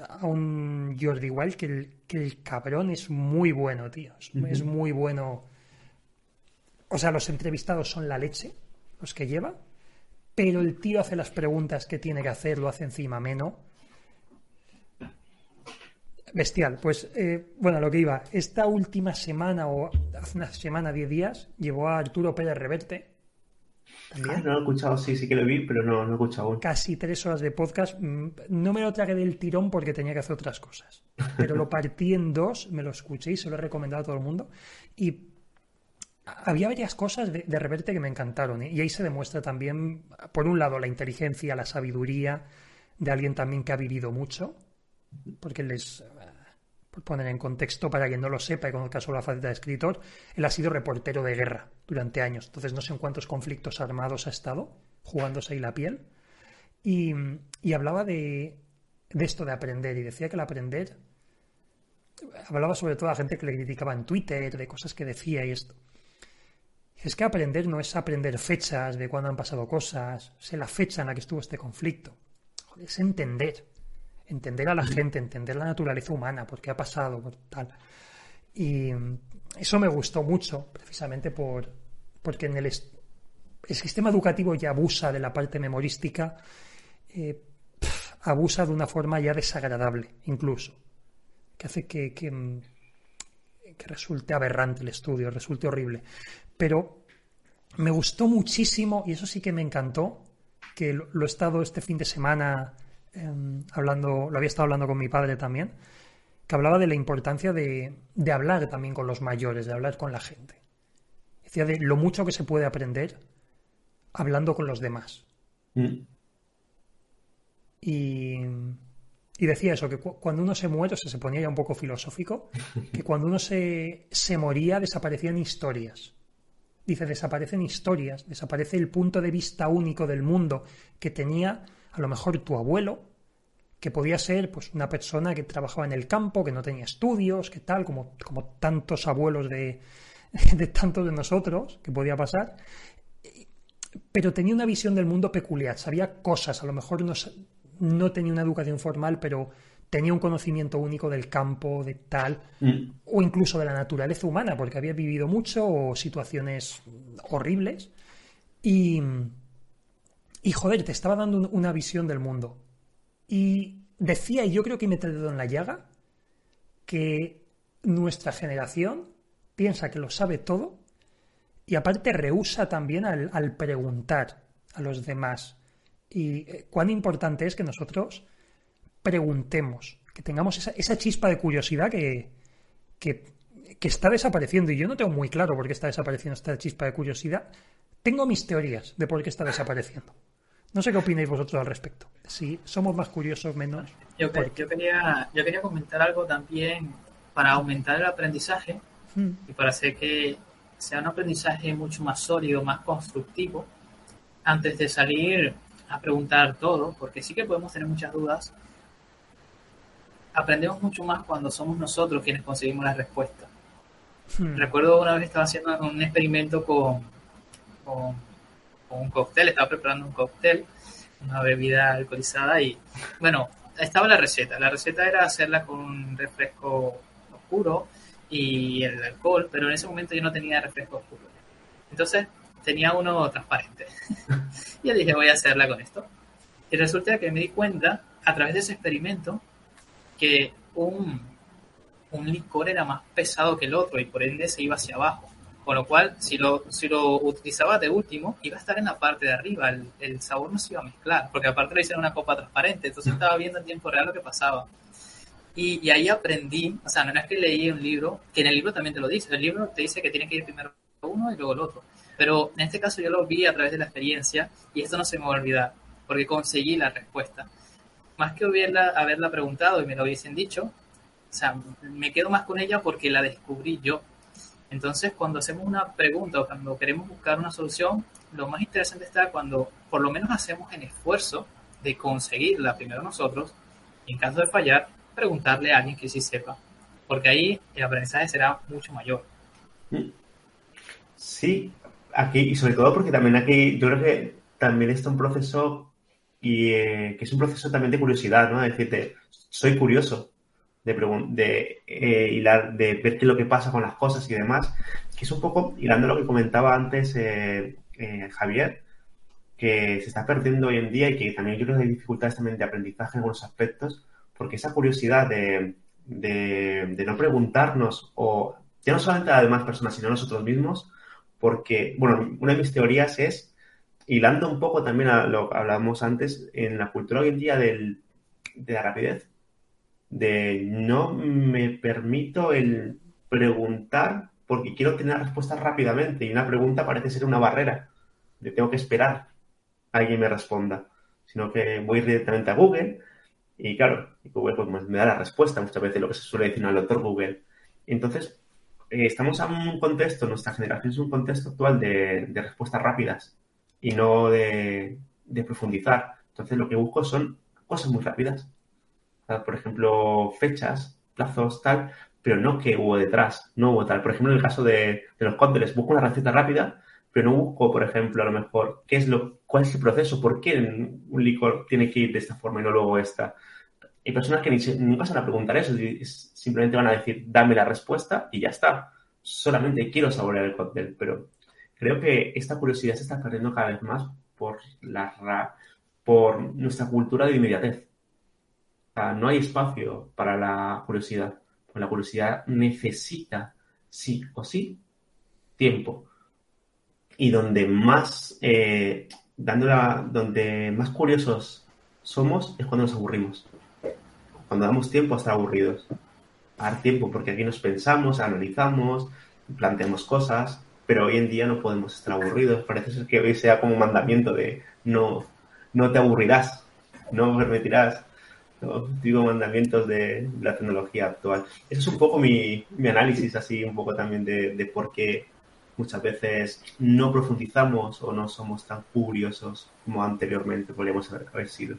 a un Jordi Wild que el, que el cabrón es muy bueno, tío. Es, es muy bueno. O sea, los entrevistados son la leche, los que lleva, pero el tío hace las preguntas que tiene que hacer, lo hace encima menos. Bestial. Pues, eh, bueno, lo que iba. Esta última semana, o hace una semana, diez días, llevó a Arturo Pérez Reverte. Ah, no lo he escuchado, sí, sí que lo vi, pero no, no he escuchado aún. Casi tres horas de podcast. Mm, No me lo tragué del tirón porque tenía que hacer otras cosas. Pero lo partí en dos, me lo escuché y se lo he recomendado a todo el mundo. Y había varias cosas de, de Reverte que me encantaron. ¿eh? Y ahí se demuestra también, por un lado, la inteligencia, la sabiduría de alguien también que ha vivido mucho. Porque les, por poner en contexto para quien no lo sepa y conozca solo la faceta de escritor, él ha sido reportero de guerra durante años. Entonces no sé en cuántos conflictos armados ha estado, jugándose ahí la piel. Y, y hablaba de, de esto de aprender y decía que el aprender hablaba sobre todo a gente que le criticaba en Twitter, de cosas que decía y esto. Es que aprender no es aprender fechas de cuándo han pasado cosas, sé la fecha en la que estuvo este conflicto. Joder, es entender. Entender a la gente, entender la naturaleza humana, por qué ha pasado, por tal. Y eso me gustó mucho, precisamente por, porque en el, sistema educativo ya abusa de la parte memorística, eh, pf, abusa de una forma ya desagradable, incluso, que hace que, que, que resulte aberrante el estudio, resulte horrible. Pero me gustó muchísimo, y eso sí que me encantó, que lo, lo he estado este fin de semana eh, hablando, lo había estado hablando con mi padre también, que hablaba de la importancia de, de hablar también con los mayores, de hablar con la gente. Decía de lo mucho que se puede aprender hablando con los demás. Mm. Y, y decía eso, que cu- cuando uno se muere, o sea, se ponía ya un poco filosófico, [LAUGHS] que cuando uno se, se moría desaparecían historias. Dice, desaparecen historias, desaparece el punto de vista único del mundo que tenía a lo mejor tu abuelo, que podía ser pues una persona que trabajaba en el campo, que no tenía estudios, que tal, como, como tantos abuelos de, [LAUGHS] de tantos de nosotros, que podía pasar, pero tenía una visión del mundo peculiar, sabía cosas, a lo mejor no, no tenía una educación formal, pero tenía un conocimiento único del campo, de tal, Mm. o incluso de la naturaleza humana, porque había vivido mucho o situaciones horribles. Y, y joder, te estaba dando un- una visión del mundo. Y decía, y yo creo que me he dedo en la llaga, que nuestra generación piensa que lo sabe todo y aparte rehúsa también al, al preguntar a los demás. Y eh, cuán importante es que nosotros preguntemos, que tengamos esa, esa chispa de curiosidad que, que, que está desapareciendo. Y yo no tengo muy claro por qué está desapareciendo esta chispa de curiosidad. Tengo mis teorías de por qué está desapareciendo. No sé qué opináis vosotros al respecto. Si somos más curiosos, menos. Yo, yo quería, yo quería comentar algo también para aumentar el aprendizaje Hmm. y para hacer que sea un aprendizaje mucho más sólido, más constructivo, antes de salir a preguntar todo, porque sí que podemos tener muchas dudas. Aprendemos mucho más cuando somos nosotros quienes conseguimos la respuesta. Hmm. Recuerdo una vez estaba haciendo un experimento con, con, con un cóctel, estaba preparando un cóctel, una bebida alcoholizada y, bueno, estaba la receta. La receta era hacerla con un refresco oscuro y el alcohol, pero en ese momento yo no tenía refresco oscuro. Entonces tenía uno transparente. [LAUGHS] y yo dije, voy a hacerla con esto. Y resulta que me di cuenta, a través de ese experimento, que un, un licor era más pesado que el otro y por ende se iba hacia abajo. Con lo cual, si lo, si lo utilizaba de último, iba a estar en la parte de arriba. El, el sabor no se iba a mezclar, porque aparte lo hice en una copa transparente. Entonces estaba viendo en tiempo real lo que pasaba. Y, y ahí aprendí, o sea, no es que leí un libro, que en el libro también te lo dice. El libro te dice que tiene que ir primero uno y luego el otro. Pero en este caso yo lo vi a través de la experiencia y esto no se me va a olvidar, porque conseguí la respuesta. Más que haberla, haberla preguntado y me lo hubiesen dicho, o sea, me quedo más con ella porque la descubrí yo. Entonces, cuando hacemos una pregunta o cuando queremos buscar una solución, lo más interesante está cuando por lo menos hacemos el esfuerzo de conseguirla primero nosotros y en caso de fallar, preguntarle a alguien que sí sepa, porque ahí el aprendizaje será mucho mayor. Sí, aquí, y sobre todo porque también aquí, yo creo que también está un proceso y eh, que es un proceso también de curiosidad, ¿no? decirte, soy curioso de, de eh, hilar, de ver qué es lo que pasa con las cosas y demás, que es un poco hilando lo que comentaba antes eh, Javier, que se está perdiendo hoy en día y que también yo creo que hay dificultades también de aprendizaje en algunos aspectos, porque esa curiosidad de, de, no preguntarnos, o ya no solamente a las demás personas, sino a nosotros mismos, porque, bueno, una de mis teorías es, hilando un poco también a lo que hablábamos antes, en la cultura hoy en día del, de la rapidez, de no me permito el preguntar porque quiero tener respuestas rápidamente y una pregunta parece ser una barrera, de tengo que esperar a alguien me responda, sino que voy directamente a Google, y claro, Google pues, me da la respuesta muchas veces, lo que se suele decir al doctor Google. Entonces, eh, estamos en un contexto, nuestra generación es un contexto actual de, respuestas rápidas y no de, profundizar. Entonces, lo que busco son cosas muy rápidas. por ejemplo, fechas, plazos, tal, pero no que hubo detrás, no hubo tal. Por ejemplo, en el caso de, los cócteles, busco una receta rápida, pero no busco, por ejemplo, a lo mejor, qué es lo, cuál es el proceso, por qué un licor tiene que ir de esta forma y no luego esta. Hay personas que ni, nunca se van a preguntar eso, simplemente van a decir, dame la respuesta y ya está. Solamente quiero saborear el cóctel, pero creo que esta curiosidad se está perdiendo cada vez más por, la, por nuestra cultura de inmediatez. no hay espacio para la curiosidad. la curiosidad necesita, sí o sí, tiempo y donde más, eh, donde más curiosos somos es cuando nos aburrimos. Cuando damos tiempo a estar aburridos. A dar tiempo, porque aquí nos pensamos, analizamos, planteamos cosas, pero hoy en día no podemos estar aburridos. Parece ser que hoy sea como un mandamiento de no, no te aburrirás, no permitirás. Digo mandamientos de, la tecnología actual. Eso es un poco mi, mi análisis, así un poco también de, de por qué muchas veces no profundizamos o no somos tan curiosos como anteriormente podríamos haber, sido.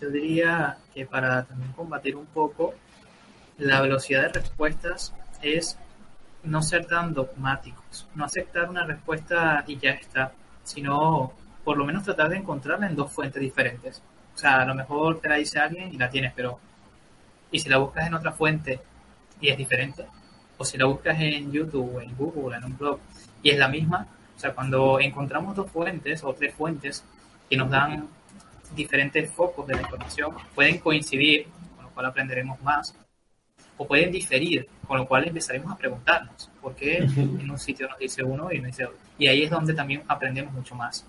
Yo diría que para también combatir un poco la velocidad de respuestas es no ser tan dogmáticos, no aceptar una respuesta y ya está, sino por lo menos tratar de encontrarla en dos fuentes diferentes. O sea, a lo mejor te la dice alguien y la tienes, pero ¿y si la buscas en otra fuente y es diferente? o si la buscas en YouTube, en Google, en un blog, y es la misma, o sea, cuando encontramos dos fuentes o tres fuentes que nos dan diferentes focos de la información, pueden coincidir, con lo cual aprenderemos más, o pueden diferir, con lo cual empezaremos a preguntarnos por qué en un sitio nos dice uno y no dice otro. Y ahí es donde también aprendemos mucho más.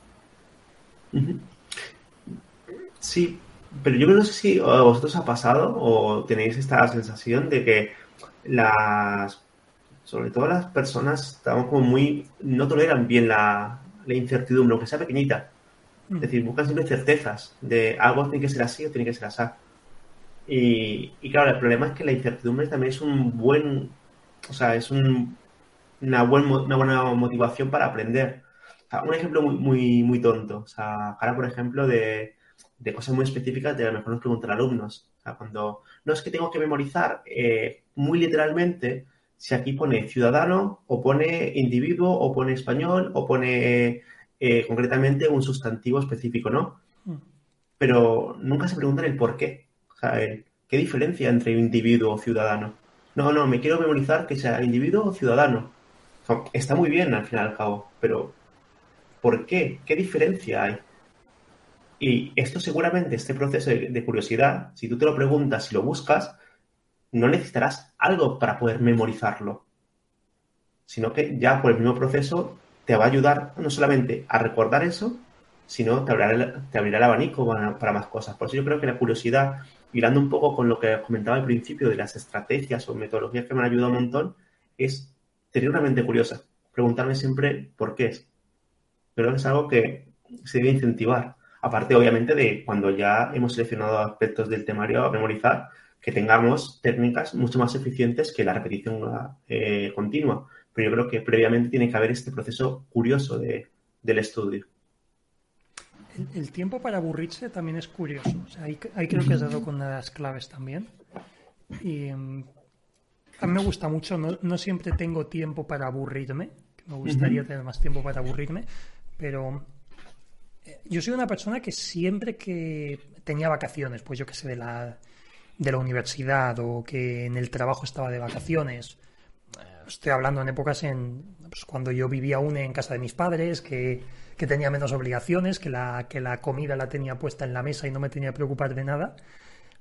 Sí, pero yo no sé si a vosotros ha pasado o tenéis esta sensación de que las, sobre todo las personas, estamos como muy, no toleran bien la, incertidumbre, aunque sea pequeñita. Es mm. decir, buscan siempre certezas de algo tiene que ser así o tiene que ser así. Y, y claro, el problema es que la incertidumbre también es un buen, o sea, es un, una, una buena motivación para aprender. un ejemplo muy, muy, muy tonto. O sea, ahora, por ejemplo, de, de cosas muy específicas de a lo mejor nos preguntan alumnos. O sea, cuando no es que tengo que memorizar eh, muy literalmente si aquí pone ciudadano o pone individuo o pone español o pone eh, concretamente un sustantivo específico, ¿no? Mm. Pero nunca se preguntan el por qué. Sea, ¿qué diferencia entre individuo o ciudadano? No, no, me quiero memorizar que sea individuo o ciudadano. está muy bien al fin y al cabo, pero ¿por qué? ¿Qué diferencia hay? Y esto seguramente, este proceso de, curiosidad, si tú te lo preguntas, si lo buscas, no necesitarás algo para poder memorizarlo, sino que ya por el mismo proceso te va a ayudar no solamente a recordar eso, sino te abrirá el, te abrirá el abanico para, más cosas. Por eso yo creo que la curiosidad, mirando un poco con lo que comentaba al principio de las estrategias o metodologías que me han ayudado un montón, es tener una mente curiosa. Preguntarme siempre por qué es. Creo que es algo que se debe incentivar. Aparte, obviamente, de cuando ya hemos seleccionado aspectos del temario a memorizar, que tengamos técnicas mucho más eficientes que la repetición eh, continua. Pero yo creo que previamente tiene que haber este proceso curioso del estudio. El, tiempo para aburrirse también es curioso. ahí, creo que has dado con una de las claves también. Y mm, a mí me gusta mucho, no, siempre tengo tiempo para aburrirme, me gustaría tener más tiempo para aburrirme, pero yo soy una persona que siempre que tenía vacaciones, pues yo que sé, de la, de la universidad o que en el trabajo estaba de vacaciones, eh, estoy hablando en épocas en pues, cuando yo vivía aún en casa de mis padres, que, que, tenía menos obligaciones, que la, que la comida la tenía puesta en la mesa y no me tenía que preocupar de nada,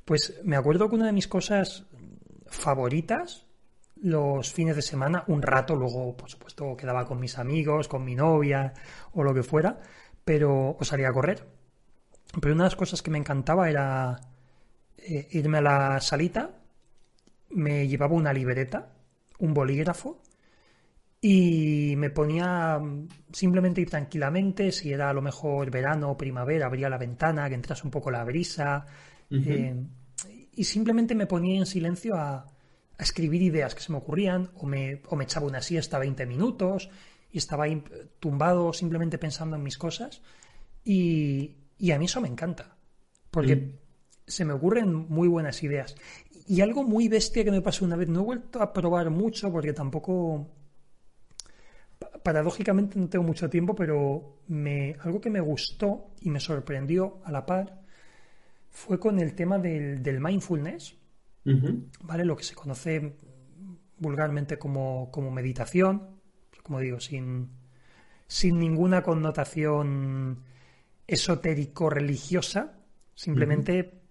pues me acuerdo que una de mis cosas favoritas los fines de semana, un rato, luego por supuesto quedaba con mis amigos, con mi novia o lo que fuera, pero o salía a correr. Pero una de las cosas que me encantaba era eh, irme a la salita, me llevaba una libreta, un bolígrafo y me ponía simplemente ir tranquilamente, si era a lo mejor verano o primavera, abría la ventana, que entrase un poco la brisa eh, y simplemente me ponía en silencio a, a, escribir ideas que se me ocurrían o me, o me echaba una siesta 20 minutos y estaba ahí tumbado simplemente pensando en mis cosas y, y a mí eso me encanta porque mm. se me ocurren muy buenas ideas y algo muy bestia que me pasó una vez no he vuelto a probar mucho porque tampoco paradójicamente no tengo mucho tiempo pero me, algo que me gustó y me sorprendió a la par fue con el tema del, del mindfulness ¿vale? Lo que se conoce vulgarmente como, como meditación, como digo, sin, sin ninguna connotación esotérico-religiosa, simplemente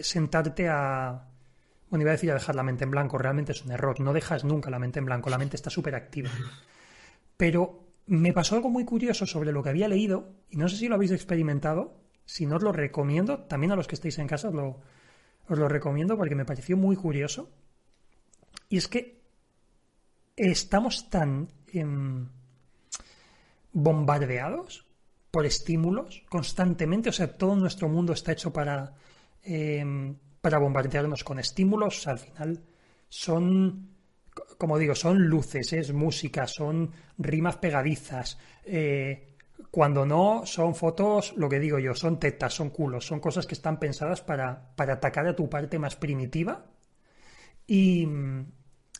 sentarte a... Bueno, iba a decir a dejar la mente en blanco, realmente es un error, no dejas nunca la mente en blanco, la mente está súper activa. [LAUGHS] Pero me pasó algo muy curioso sobre lo que había leído, y no sé si lo habéis experimentado, si no os lo recomiendo, también a los que estéis en casa os lo, os lo recomiendo porque me pareció muy curioso. Y es que estamos tan em, bombardeados por estímulos constantemente. O sea, todo nuestro mundo está hecho para, em, para bombardearnos con estímulos. al final son, como digo, son luces, es música, son rimas pegadizas. Eh, cuando no, son fotos, lo que digo yo, son tetas, son culos, son cosas que están pensadas para, para atacar a tu parte más primitiva y,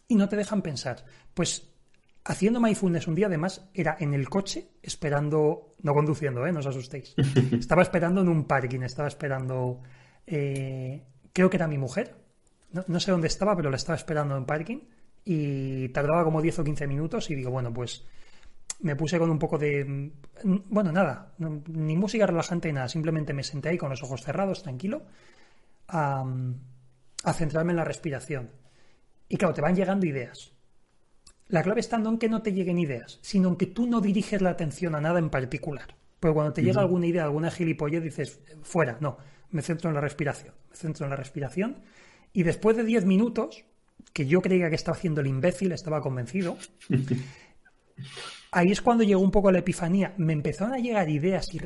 y no te dejan pensar. Pues haciendo mindfulness un día, además, era en el coche esperando, no conduciendo, ¿eh? no os asustéis. [LAUGHS] Estaba esperando en un parking, estaba esperando, eh, creo que era mi mujer, no, no, sé dónde estaba, pero la estaba esperando en parking y tardaba como 10 o 15 minutos y digo, bueno, pues me puse con un poco de... Bueno, nada, ni música relajante ni nada, simplemente me senté ahí con los ojos cerrados, tranquilo, a, a centrarme en la respiración. Y claro, te van llegando ideas. La clave está no en que no te lleguen ideas, sino en que tú no diriges la atención a nada en particular. Porque cuando te llega alguna idea, alguna gilipollez, dices, fuera, no, me centro en la respiración, me centro en la respiración. Y después de 10 minutos, que yo creía que estaba haciendo el imbécil, estaba convencido, [LAUGHS] ahí es cuando llegó un poco la epifanía. Me empezaron a llegar ideas y,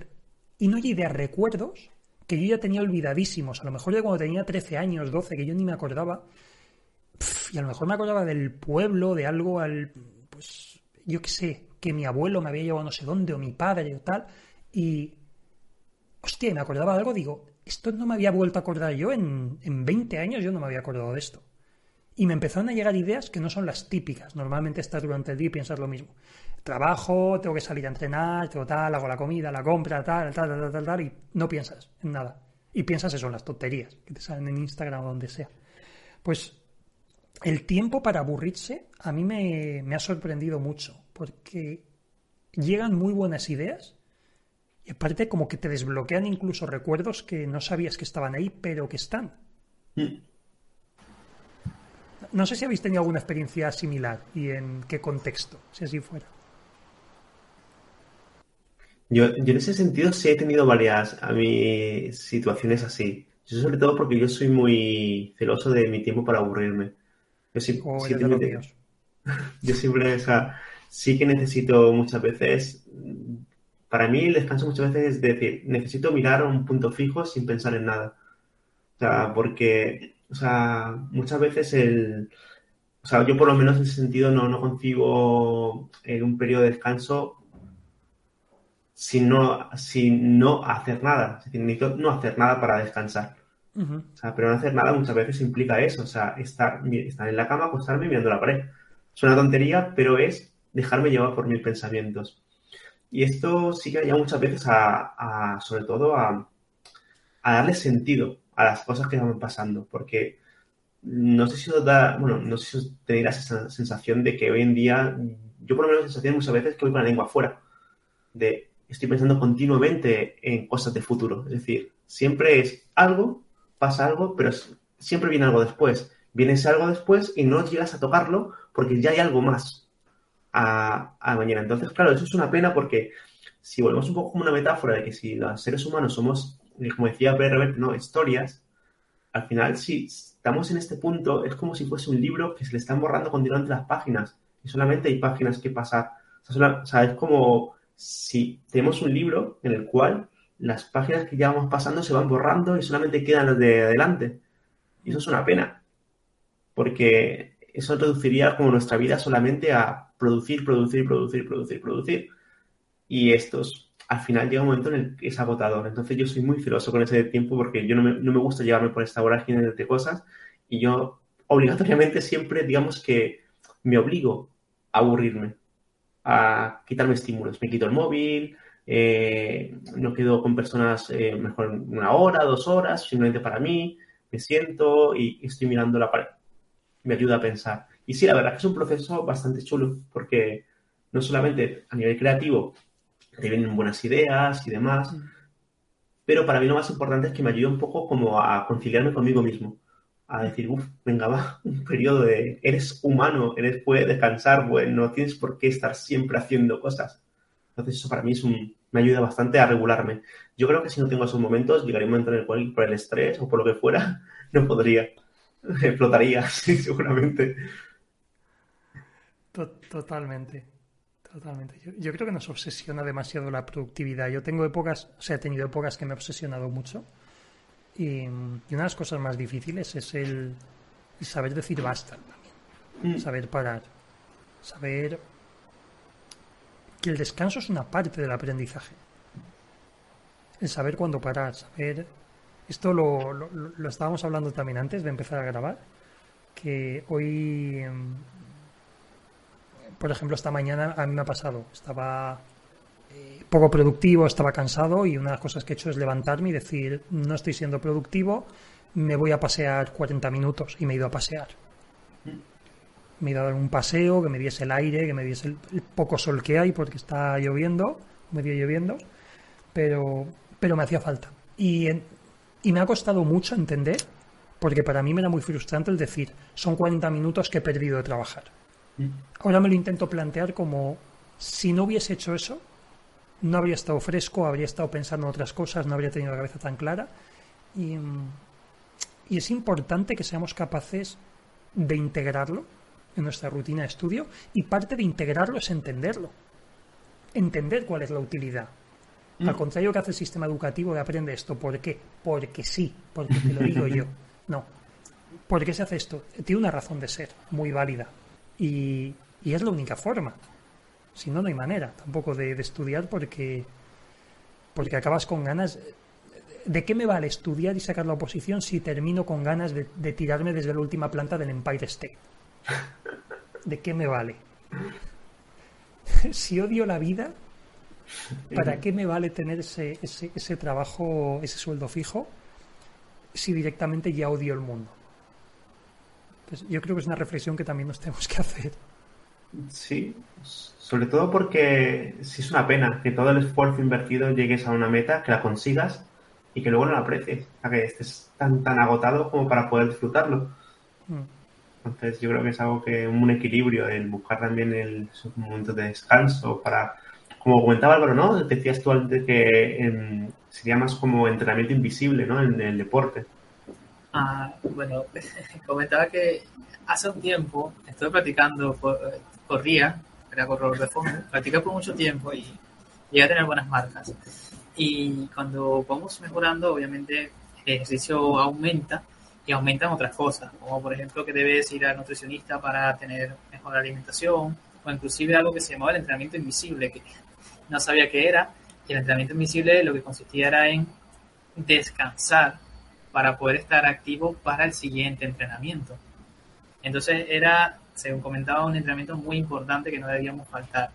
y no ideas, recuerdos que yo ya tenía olvidadísimos. A lo mejor de cuando tenía 13 años, 12, que yo ni me acordaba. y a lo mejor me acordaba del pueblo, de algo al. Pues yo qué sé, que mi abuelo me había llevado no sé dónde, o mi padre o tal. Y. Hostia, me acordaba de algo, digo, esto no me había vuelto a acordar yo en, en 20 años, yo no me había acordado de esto. Y me empezaron a llegar ideas que no son las típicas. Normalmente estás durante el día y piensas lo mismo trabajo, tengo que salir a entrenar, tengo tal, hago la comida, la compra, tal, tal, tal, tal, tal, y no piensas en nada. Y piensas eso, en las tonterías que te salen en Instagram o donde sea. Pues el tiempo para aburrirse a mí me, me ha sorprendido mucho, porque llegan muy buenas ideas y aparte como que te desbloquean incluso recuerdos que no sabías que estaban ahí, pero que están. Mm. No sé si habéis tenido alguna experiencia similar y en qué contexto, si así fuera. Yo, en ese sentido sí he tenido varias a mí situaciones así. Yo sobre todo porque yo soy muy celoso de mi tiempo para aburrirme. Yo, sí, oh, [LAUGHS] yo siempre, o sea, sí que necesito muchas veces, para mí el descanso muchas veces es decir, necesito mirar un punto fijo sin pensar en nada. O sea, porque, o sea, muchas veces el, o sea, yo por lo menos en ese sentido no, no concibo en un periodo de descanso sin no, sin no hacer nada. Es decir, necesito no hacer nada para descansar. o sea, pero no hacer nada muchas veces implica eso. O sea, estar, estar en la cama, acostarme mirando la pared. Es una tontería, pero es dejarme llevar por mis pensamientos. Y esto sí que ayuda muchas veces a, sobre todo, a, a, darle sentido a las cosas que van pasando, porque no sé si os da, bueno, no sé si tenéis esa sensación de que hoy en día, yo por lo menos la sensación muchas veces que voy con la lengua afuera, de estoy pensando continuamente en cosas de futuro, es decir, siempre es algo, pasa algo, pero siempre viene algo después, viene ese algo después y no llegas a tocarlo porque ya hay algo más a, mañana. Entonces, claro, eso es una pena porque si volvemos un poco como una metáfora de que si los seres humanos somos, como decía Pérez no, historias, al final si estamos en este punto es como si fuese un libro que se le están borrando continuamente las páginas y solamente hay páginas que pasar. O sea, es como si tenemos un libro en el cual las páginas que ya vamos pasando se van borrando y solamente quedan las de adelante. Y eso es una pena, porque eso reduciría como nuestra vida solamente a producir, producir, producir, producir, producir. Y estos, al final llega un momento en el que es agotador. Entonces yo soy muy celoso con ese tiempo porque yo no me, no me gusta llevarme por esta vorágine de cosas y yo obligatoriamente siempre, digamos que me obligo a aburrirme, a quitarme estímulos. Me quito el móvil, eh, no quedo con personas eh, mejor una hora, dos horas, simplemente para mí, me siento y estoy mirando la pared. Me ayuda a pensar. Y sí, la verdad que es un proceso bastante chulo, porque no solamente a nivel creativo te vienen buenas ideas y demás, mm. pero para mí lo más importante es que me ayude un poco como a conciliarme conmigo mismo, a decir, uff, venga, va, [LAUGHS] un periodo de, eres humano, eres, puedes descansar, bueno, no tienes por qué estar siempre haciendo cosas. Entonces eso para mí es un, me ayuda bastante a regularme. Yo creo que si no tengo esos momentos, llegaría un momento en el cual por el estrés o por lo que fuera, [LAUGHS] no podría. [LAUGHS] Explotaría, sí, seguramente. Totalmente. Totalmente. Yo, creo que nos obsesiona demasiado la productividad. Yo tengo épocas, o sea, he tenido épocas que me he obsesionado mucho. Y, una de las cosas más difíciles es el, saber decir basta también. Mm. Saber parar. Saber que el descanso es una parte del aprendizaje. El saber cuándo parar, saber... Esto lo, lo, lo estábamos hablando también antes de empezar a grabar, que hoy em, por ejemplo, esta mañana a mí me ha pasado. Estaba eh, poco productivo, estaba cansado y una de las cosas que he hecho es levantarme y decir, no estoy siendo productivo, me voy a pasear 40 minutos y me he ido a pasear. Me he ido a dar un paseo, que me diese el aire, que me diese el, poco sol que hay porque está lloviendo, medio lloviendo, pero, pero me hacía falta. Y, y me ha costado mucho entender, porque para mí me era muy frustrante el decir, son 40 minutos que he perdido de trabajar Ahora me lo intento plantear como si no hubiese hecho eso, no habría estado fresco, habría estado pensando en otras cosas, no habría tenido la cabeza tan clara. Y, y es importante que seamos capaces de integrarlo en nuestra rutina de estudio y parte de integrarlo es entenderlo. Entender cuál es la utilidad. Mm. Al contrario que hace el sistema educativo de aprende esto. ¿Por qué? Porque sí, porque te lo digo yo. [LAUGHS] No. ¿Por qué se hace esto? Tiene una razón de ser, muy válida. Y, es la única forma. Si no, no hay manera tampoco de, estudiar porque, porque acabas con ganas. ¿De qué me vale estudiar y sacar la oposición si termino con ganas de, de tirarme desde la última planta del Empire State? ¿De qué me vale? si odio la vida, ¿para qué me vale tener ese, ese, ese trabajo, ese sueldo fijo, si directamente ya odio el mundo? Pues yo creo que es una reflexión que también nos tenemos que hacer. Sí, sobre todo porque sí es una pena que todo el esfuerzo invertido llegues a una meta, que la consigas y que luego no la aprecies, a que estés tan, tan agotado como para poder disfrutarlo. Mm. Entonces yo creo que es algo que un equilibrio, el buscar también el, momento de descanso para, como comentaba Álvaro, ¿no? Decías tú antes que em, sería más como entrenamiento invisible, ¿no? En el deporte. Ah, bueno, [LAUGHS] comentaba que hace un tiempo estuve practicando, corría, era corredor de fondo, por mucho tiempo y llegué a tener buenas marcas. Y cuando vamos mejorando, obviamente el ejercicio aumenta y aumentan otras cosas, como por ejemplo que debes ir al nutricionista para tener mejor alimentación, o inclusive algo que se llamaba el entrenamiento invisible, que no sabía qué era, y el entrenamiento invisible lo que consistía era en descansar para poder estar activo para el siguiente entrenamiento. Entonces era, según comentaba, un entrenamiento muy importante que no debíamos faltar.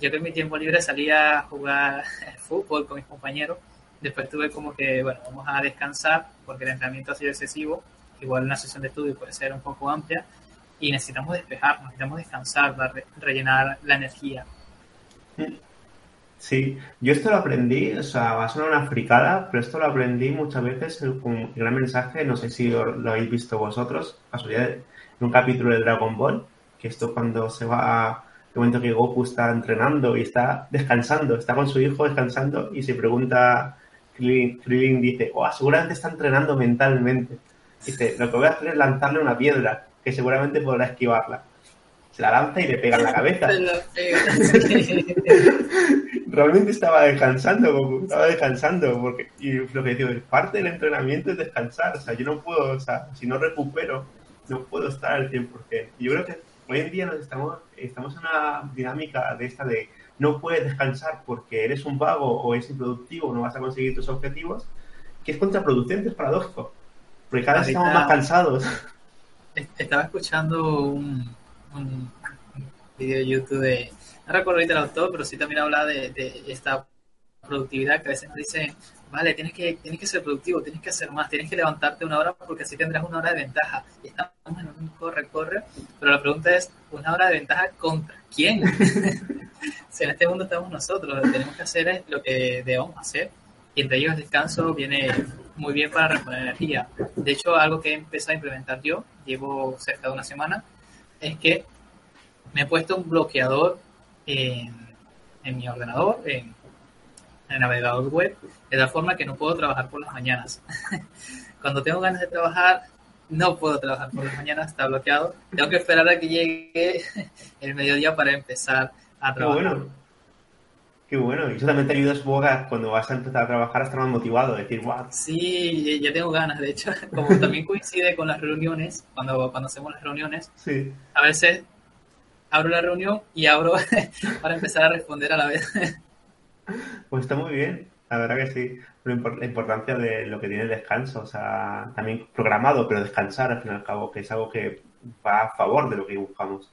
yo que en mi tiempo libre salía a jugar [LAUGHS] fútbol con mis compañeros. Después tuve como que, bueno, vamos a descansar porque el entrenamiento ha sido excesivo. Igual una sesión de estudio puede ser un poco amplia y necesitamos despejar, necesitamos descansar, para rellenar la energía. Sí, yo esto lo aprendí, o sea, va a sonar una fricada, pero esto lo aprendí muchas veces con un gran mensaje, no sé si lo habéis visto vosotros, en un capítulo de Dragon Ball, que esto cuando se va, el momento que Goku está entrenando y está descansando, está con su hijo descansando y se pregunta, Krillin, dice, oh, seguramente está entrenando mentalmente. Dice, lo que voy a hacer es lanzarle una piedra, que seguramente podrá esquivarla se la lanza y le pega en la cabeza. [LAUGHS] [LAUGHS] Realmente estaba descansando, estaba descansando, porque, y lo que digo, parte del entrenamiento es descansar, o sea, yo no puedo, o sea, si no recupero, no puedo estar al 100%. Y yo creo que hoy en día nos estamos, estamos en una dinámica de esta de no puedes descansar porque eres un vago o eres improductivo, no vas a conseguir tus objetivos, que es contraproducente, es paradójico, porque cada vez estamos más cansados. Estaba escuchando un, un, video de YouTube de, no recuerdo ahorita el autor, pero sí también habla de, esta productividad que a veces dice, vale, tienes que, tienes que ser productivo, tienes que hacer más, tienes que levantarte una hora porque así tendrás una hora de ventaja. Y estamos en un corre-corre, pero la pregunta es, ¿una hora de ventaja contra quién? [LAUGHS] si en este mundo estamos nosotros, lo que tenemos que hacer es lo que debemos hacer. Y entre ellos el descanso viene muy bien para reponer energía. De hecho, algo que he empezado a implementar yo, llevo cerca de una semana, es que me he puesto un bloqueador en, mi ordenador, en, el navegador web, de tal forma que no puedo trabajar por las mañanas. [LAUGHS] Cuando tengo ganas de trabajar, no puedo trabajar por las mañanas, está bloqueado. Tengo que esperar a que llegue [LAUGHS] el mediodía para empezar a trabajar. Qué bueno. Qué bueno. Y eso también te ayuda, supongo, cuando vas a empezar a trabajar a estar más motivado, decir, wow. Sí, ya tengo ganas, de hecho. [LAUGHS] Como también coincide con las reuniones, cuando, cuando hacemos las reuniones, sí. a veces abro la reunión y abro [LAUGHS] para empezar a responder a la vez. Pues está muy bien, la verdad que sí. La importancia de lo que tiene el descanso, o sea, también programado, pero descansar al fin y al cabo, que es algo que va a favor de lo que buscamos.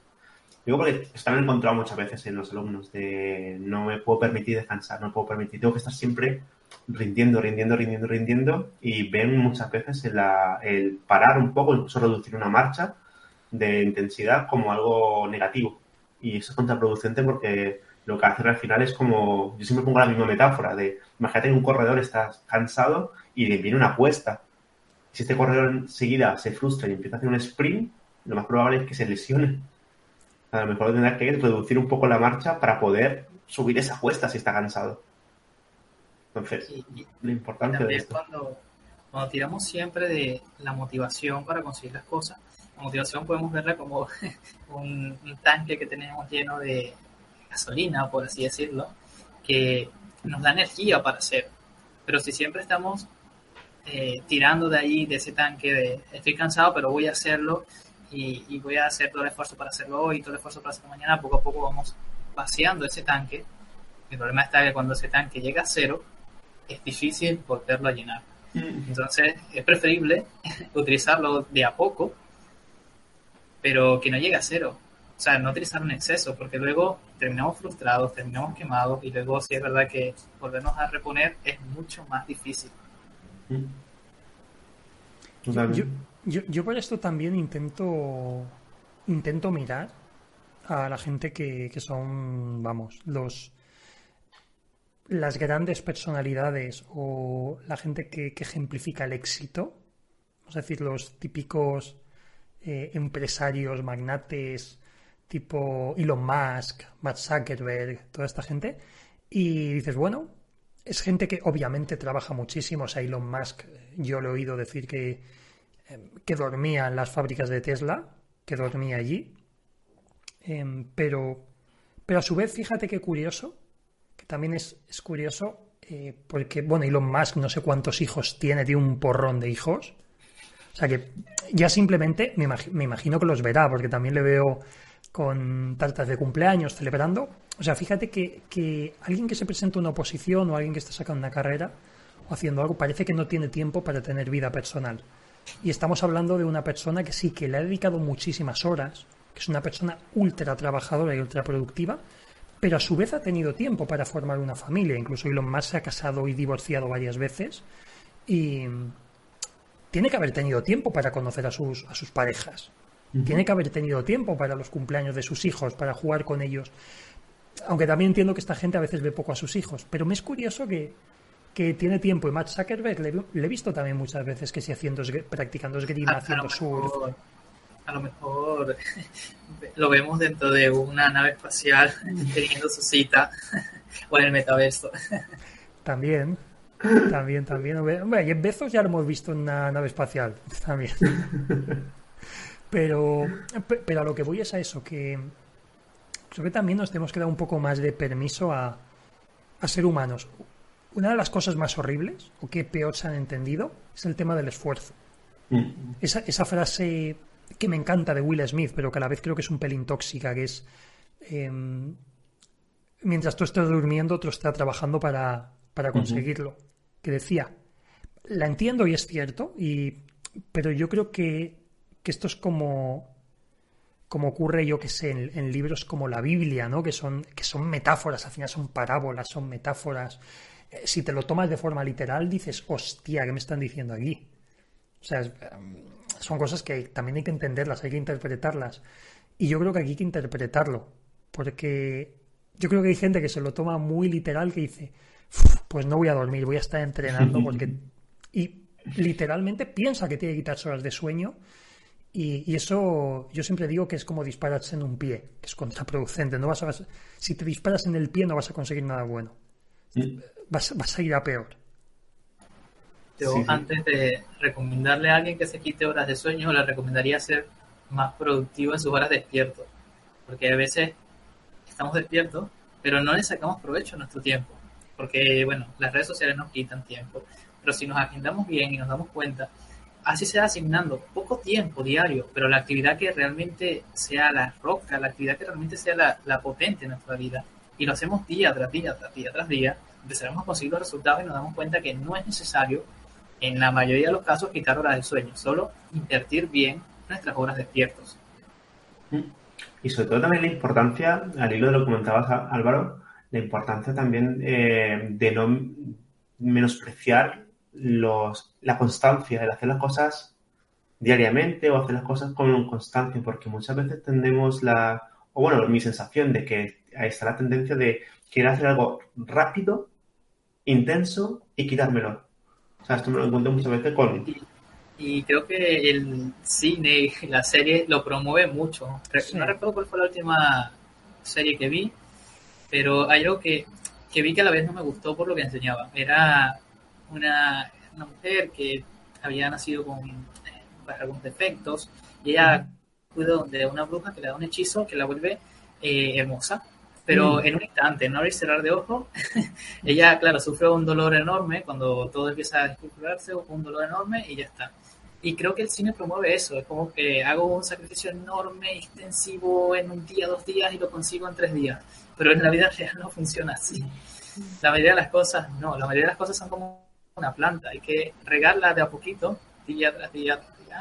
Digo porque esto he encontrado muchas veces en los alumnos de no me puedo permitir descansar, no puedo permitir, tengo que estar siempre rindiendo, rindiendo, rindiendo, rindiendo y ven muchas veces el, el parar un poco, incluso reducir una marcha de intensidad como algo negativo. Y eso es contraproducente porque lo que hace al final es como, yo siempre pongo la misma metáfora de, imagínate que un corredor está cansado y le viene una apuesta. Si este corredor enseguida se frustra y empieza a hacer un sprint, lo más probable es que se lesione a lo mejor tendrá que reducir un poco la marcha para poder subir esa cuesta si está cansado. Entonces, lo importante de esto. Cuando, cuando tiramos siempre de la motivación para conseguir las cosas, la motivación podemos verla como [LAUGHS] un, tanque que tenemos lleno de gasolina, por así decirlo, que nos da energía para hacer. Pero si siempre estamos eh, tirando de ahí, de ese tanque de estoy cansado, pero voy a hacerlo, y, voy a hacer todo el esfuerzo para hacerlo hoy, todo el esfuerzo para hacerlo mañana, poco a poco vamos vaciando ese tanque. El problema está que cuando ese tanque llega a cero, es difícil volverlo a llenar. Mm. Entonces, es preferible [LAUGHS] utilizarlo de a poco, pero que no llegue a cero. O sea, no utilizarlo en exceso, porque luego terminamos frustrados, terminamos quemados, y luego, si es verdad que volvernos a reponer es mucho más difícil. Yo, yo por esto también intento intento mirar a la gente que, que son, vamos, los las grandes personalidades o la gente que, ejemplifica el éxito, es decir, los típicos eh, empresarios, magnates, tipo Elon Musk, Matt Zuckerberg, toda esta gente, y dices, bueno, es gente que obviamente trabaja muchísimo, o sea, Elon Musk, yo le he oído decir que que dormía en las fábricas de Tesla, que dormía allí. Em, pero, pero a su vez, fíjate qué curioso, que también es, curioso, eh, porque, bueno, Elon Musk no sé cuántos hijos tiene, tiene un porrón de hijos. O sea que ya simplemente me, imagino que los verá, porque también le veo con tartas de cumpleaños celebrando. O sea, fíjate que, que alguien que se presenta una oposición o alguien que está sacando una carrera o haciendo algo, parece que no tiene tiempo para tener vida personal. Y estamos hablando de una persona que sí, que le ha dedicado muchísimas horas, que es una persona ultra trabajadora y ultra productiva, pero a su vez ha tenido tiempo para formar una familia. Incluso Elon Musk se ha casado y divorciado varias veces y tiene que haber tenido tiempo para conocer a sus, a sus parejas. Tiene que haber tenido tiempo para los cumpleaños de sus hijos, para jugar con ellos. Aunque también entiendo que esta gente a veces ve poco a sus hijos. Pero me es curioso que, que tiene tiempo. Y Matt Zuckerberg le, he visto también muchas veces que sí haciendo, practicando esgrima, haciendo surf. A lo mejor [LAUGHS] lo vemos dentro de una nave espacial teniendo su cita [LAUGHS] o en el metaverso. [LAUGHS] También, también, también. Hombre, y en Bezos ya lo hemos visto en una nave espacial. [LAUGHS] También. Pero, pero a lo que voy es a eso, que creo que también nos tenemos que dar un poco más de permiso a, a ser humanos. Una de las cosas más horribles, o que peor se han entendido, es el tema del esfuerzo. Mm. Esa, esa frase que me encanta de Will Smith, pero que a la vez creo que es un pelín tóxica, que es em, mientras tú estás durmiendo, otro está trabajando para, para conseguirlo. Que decía, la entiendo y es cierto, y, pero yo creo que que esto es como como ocurre, yo que sé, en, libros como la Biblia, ¿no? Que son, que son metáforas, al final son parábolas, son metáforas. Eh, si te lo tomas de forma literal, dices, hostia, ¿qué me están diciendo aquí? O sea, em, son cosas que también hay que entenderlas, hay que interpretarlas. Y yo creo que aquí hay que interpretarlo, porque yo creo que hay gente que se lo toma muy literal, que dice, pues no voy a dormir, voy a estar entrenando, porque... Y literalmente piensa que tiene que quitarse horas de sueño y, eso yo siempre digo que es como dispararse en un pie, que es contraproducente. No vas a, si te disparas en el pie no vas a conseguir nada bueno. Vas, vas, a ir a peor. Yo antes de recomendarle a alguien que se quite horas de sueño, le recomendaría ser más productivo en sus horas despierto. Porque a veces estamos despiertos, pero no le sacamos provecho a nuestro tiempo. Porque, bueno, las redes sociales nos quitan tiempo. Pero si nos agendamos bien y nos damos cuenta así se va asignando poco tiempo diario, pero la actividad que realmente sea la roca, la actividad que realmente sea la, potente en nuestra vida, y lo hacemos día tras día, tras día, tras día, empezaremos a conseguir los resultados y nos damos cuenta que no es necesario, en la mayoría de los casos, quitar horas de sueño, solo invertir bien nuestras horas despiertos. Mm. Y sobre todo también la importancia, al hilo de lo que comentabas Álvaro, la importancia también eh, de no menospreciar los, la constancia, el hacer las cosas diariamente o hacer las cosas con constancia, porque muchas veces tendemos la, o bueno, mi sensación de que ahí está la tendencia de querer hacer algo rápido, intenso y quitármelo. O sea, esto me lo encuentro muchas veces con... Y, creo que el cine y la serie lo promueve mucho. No recuerdo cuál fue la última serie que vi, pero hay algo que, que vi que a la vez no me gustó por lo que enseñaba. Era una, mujer que había nacido con eh, algunos defectos y ella cuida de una bruja que le da un hechizo que la vuelve eh, hermosa. Pero mm. en un instante, no abrir cerrar de ojo, [LAUGHS] ella, claro, sufre un dolor enorme cuando todo empieza a descubrirse, un dolor enorme y ya está. Y creo que el cine promueve eso, es como que hago un sacrificio enorme, extensivo en un día, dos días y lo consigo en tres días. Pero en la vida real no funciona así. La mayoría de las cosas no, la mayoría de las cosas son como una planta, hay que regarla de a poquito, día tras día,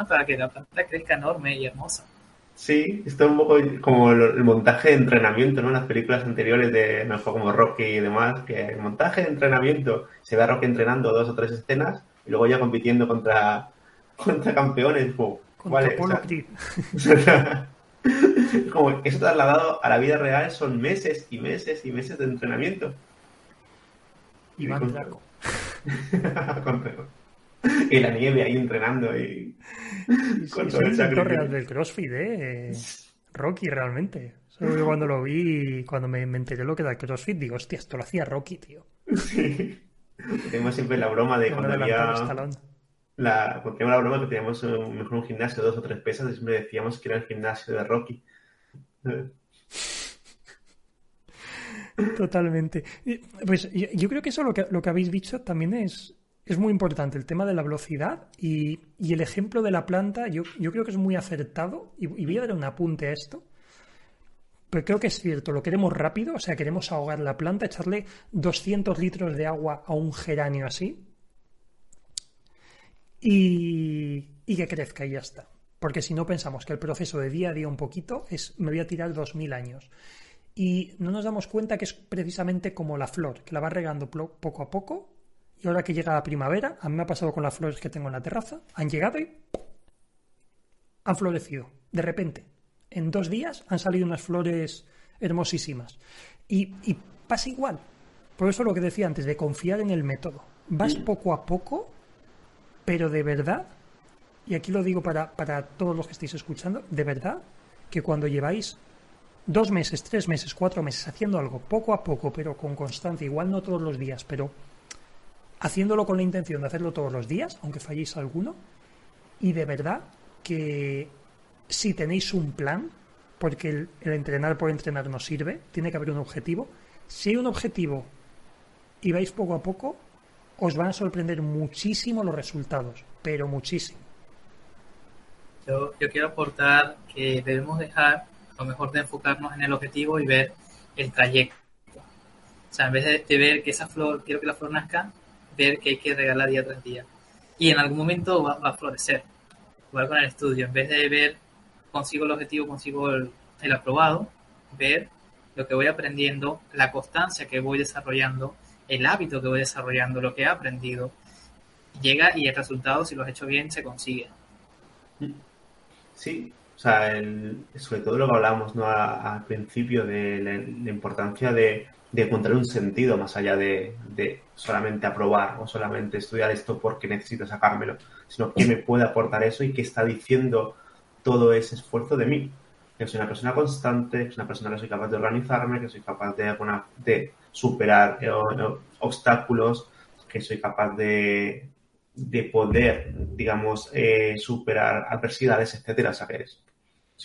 para que la planta crezca enorme y hermosa. Sí, esto es un poco como el montaje de entrenamiento, ¿no? En las películas anteriores de, no como Rocky y demás, que el montaje de entrenamiento, se ve a Rocky entrenando dos o tres escenas y luego ya compitiendo contra, [LAUGHS] contra campeones. [LAUGHS] [LAUGHS] Como, vale, como eso trasladado a la vida real son meses y meses y meses de entrenamiento. Y, va y la nieve ahí entrenando y con todo el real del CrossFit, ¿eh? Rocky realmente. cuando lo vi, cuando me, enteré lo que era el CrossFit, digo, hostia, esto lo hacía Rocky, tío. Sí. Tenemos siempre la broma de cuando había... La, porque la broma que teníamos un, mejor un gimnasio de dos o tres pesas y siempre decíamos que era el gimnasio de Rocky. [LAUGHS] Totalmente. Pues yo, creo que eso lo que, lo que habéis dicho también es, es muy importante, el tema de la velocidad y, el ejemplo de la planta, yo, yo, creo que es muy acertado y, voy a dar un apunte a esto. Pero creo que es cierto, lo queremos rápido, o sea, queremos ahogar la planta, echarle 200 litros de agua a un geranio así y, y que crezca y ya está. Porque si no pensamos que el proceso de día a día un poquito es, me voy a tirar 2.000 años. y no nos damos cuenta que es precisamente como la flor, que la va regando poco a poco y ahora que llega la primavera, a mí me ha pasado con las flores que tengo en la terraza, han llegado y han florecido, de repente. En dos días han salido unas flores hermosísimas. Y, y pasa igual. Por eso lo que decía antes, de confiar en el método. Vas poco a poco, pero de verdad, y aquí lo digo para, para todos los que estáis escuchando, de verdad que cuando lleváis dos meses, tres meses, cuatro meses haciendo algo poco a poco, pero con constancia, igual no todos los días, pero haciéndolo con la intención de hacerlo todos los días, aunque falléis alguno, y de verdad que si tenéis un plan, porque el, entrenar por entrenar no sirve, tiene que haber un objetivo. Si hay un objetivo y vais poco a poco, os van a sorprender muchísimo los resultados, pero muchísimo. Yo, quiero aportar que debemos dejar, a lo mejor de enfocarnos en el objetivo y ver el trayecto. O sea, en vez de, de ver que esa flor, quiero que la flor nazca, ver que hay que regalar día tras día. Y en algún momento va, a florecer. Igual con el estudio, en vez de ver, consigo el objetivo, consigo el, aprobado, ver lo que voy aprendiendo, la constancia que voy desarrollando, el hábito que voy desarrollando, lo que he aprendido, llega y el resultado, si lo has hecho bien, se consigue. Sí, o sea, sobre todo lo que hablábamos ¿no? al principio de la importancia de, encontrar un sentido más allá de, solamente aprobar o solamente estudiar esto porque necesito sacármelo, sino qué me puede aportar eso y qué está diciendo todo ese esfuerzo de mí. Que soy una persona constante, que soy una persona que soy capaz de organizarme, que soy capaz de, de superar eh, obstáculos, que soy capaz de, de poder, digamos, eh, superar adversidades, etcétera. O sea, que es,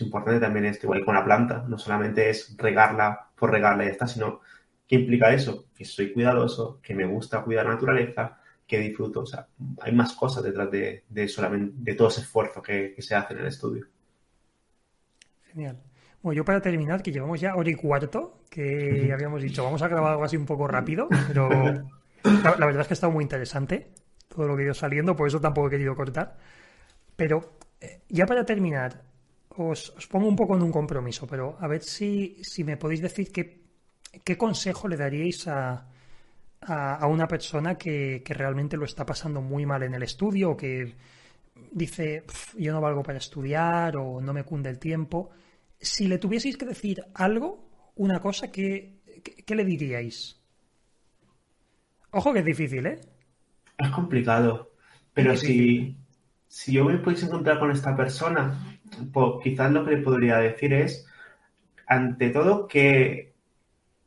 importante también esto, igual con la planta, no solamente es regarla por regarla y ya está, sino ¿Qué implica eso? Que soy cuidadoso, que me gusta cuidar la naturaleza, que disfruto. O sea, hay más cosas detrás de, solamente, de todo ese esfuerzo que, se hace en el estudio. Genial. Bueno, yo para terminar, que llevamos ya hora y cuarto, que habíamos dicho, vamos a grabar algo así un poco rápido, pero la, verdad es que ha estado muy interesante todo lo que ha ido saliendo, por eso tampoco he querido cortar. Pero eh, ya para terminar, os, pongo un poco en un compromiso, pero a ver si, si me podéis decir qué ¿qué consejo le daríais a, a, una persona que, realmente lo está pasando muy mal en el estudio o que dice yo no valgo para estudiar o no me cunde el tiempo? Si le tuvieseis que decir algo, una cosa, ¿qué, qué, le diríais? Ojo que es difícil, ¿eh? Es complicado. Pero si, si yo me pudiese encontrar con esta persona, pues quizás lo que le podría decir es, ante todo, que,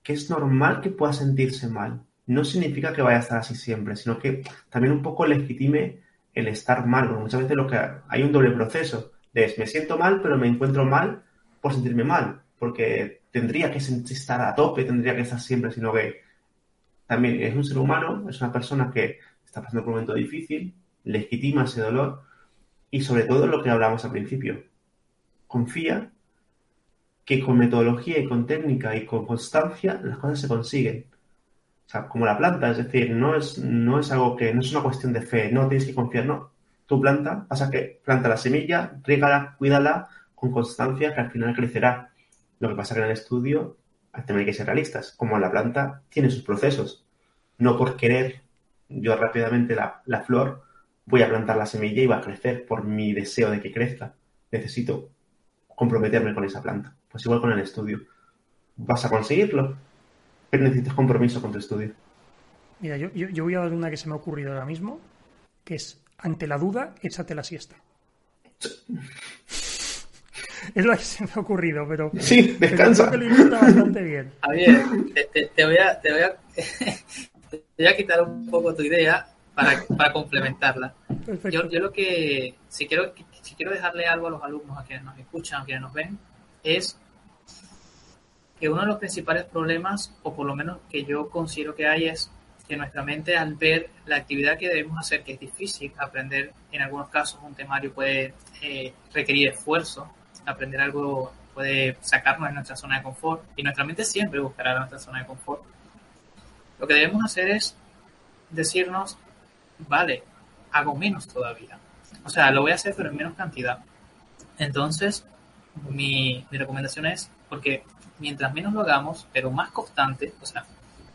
que es normal que pueda sentirse mal. No significa que vaya a estar así siempre, sino que también un poco legitime el estar mal, porque muchas veces lo que hay un doble proceso de me siento mal, pero me encuentro mal por sentirme mal, porque tendría que estar a tope, tendría que estar siempre, sino que también es un ser humano, es una persona que está pasando por un momento difícil, legitima ese dolor y sobre todo lo que hablamos al principio, confía que con metodología y con técnica y con constancia las cosas se consiguen. O sea, como la planta, es decir, no es, no es algo que, no es una cuestión de fe, no tienes que confiar, no. Tu planta, pasa que planta la semilla, rígala, cuídala con constancia que al final crecerá. Lo que pasa que en el estudio también hay que ser realistas. Como la planta tiene sus procesos. No por querer yo rápidamente la, la flor voy a plantar la semilla y va a crecer por mi deseo de que crezca. Necesito comprometerme con esa planta. Pues igual con el estudio. Vas a conseguirlo, pero necesitas compromiso con tu estudio. Mira, yo, yo, voy a dar una que se me ha ocurrido ahora mismo, que es, ante la duda, échate la siesta. [LAUGHS] [LAUGHS] es la que se me ha ocurrido, pero... Sí, descansa. Pero creo que lo bastante bien. [LAUGHS] Javier, te, te, voy a, te, voy a, [LAUGHS] te voy a quitar un poco tu idea para, para complementarla. Yo, yo, lo que, si quiero, si quiero dejarle algo a los alumnos, a quienes nos escuchan, a quienes nos ven, es que uno de los principales problemas, o por lo menos que yo considero que hay, es que nuestra mente al ver la actividad que debemos hacer, que es difícil aprender, en algunos casos un temario puede eh, requerir esfuerzo, aprender algo puede sacarnos de nuestra zona de confort y nuestra mente siempre buscará nuestra zona de confort. Lo que debemos hacer es decirnos, vale, hago menos todavía. O sea, lo voy a hacer pero en menos cantidad. Entonces, mi, mi recomendación es, porque mientras menos lo hagamos, pero más constante, o sea,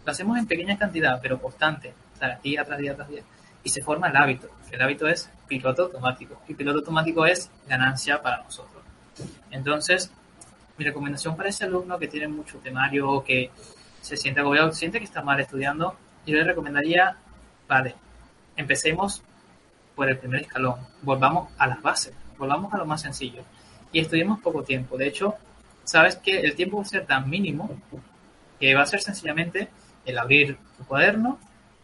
lo hacemos en pequeña cantidad, pero constante, o sea, día tras día tras día, y se forma el hábito. El hábito es piloto automático, y piloto automático es ganancia para nosotros. Entonces, mi recomendación para ese alumno que tiene mucho temario o que se siente agobiado, siente que está mal estudiando, yo le recomendaría, vale, empecemos por el primer escalón, volvamos a las bases, volvamos a lo más sencillo y estudiemos poco tiempo. De hecho, sabes que el tiempo va a ser tan mínimo que va a ser sencillamente el abrir tu cuaderno,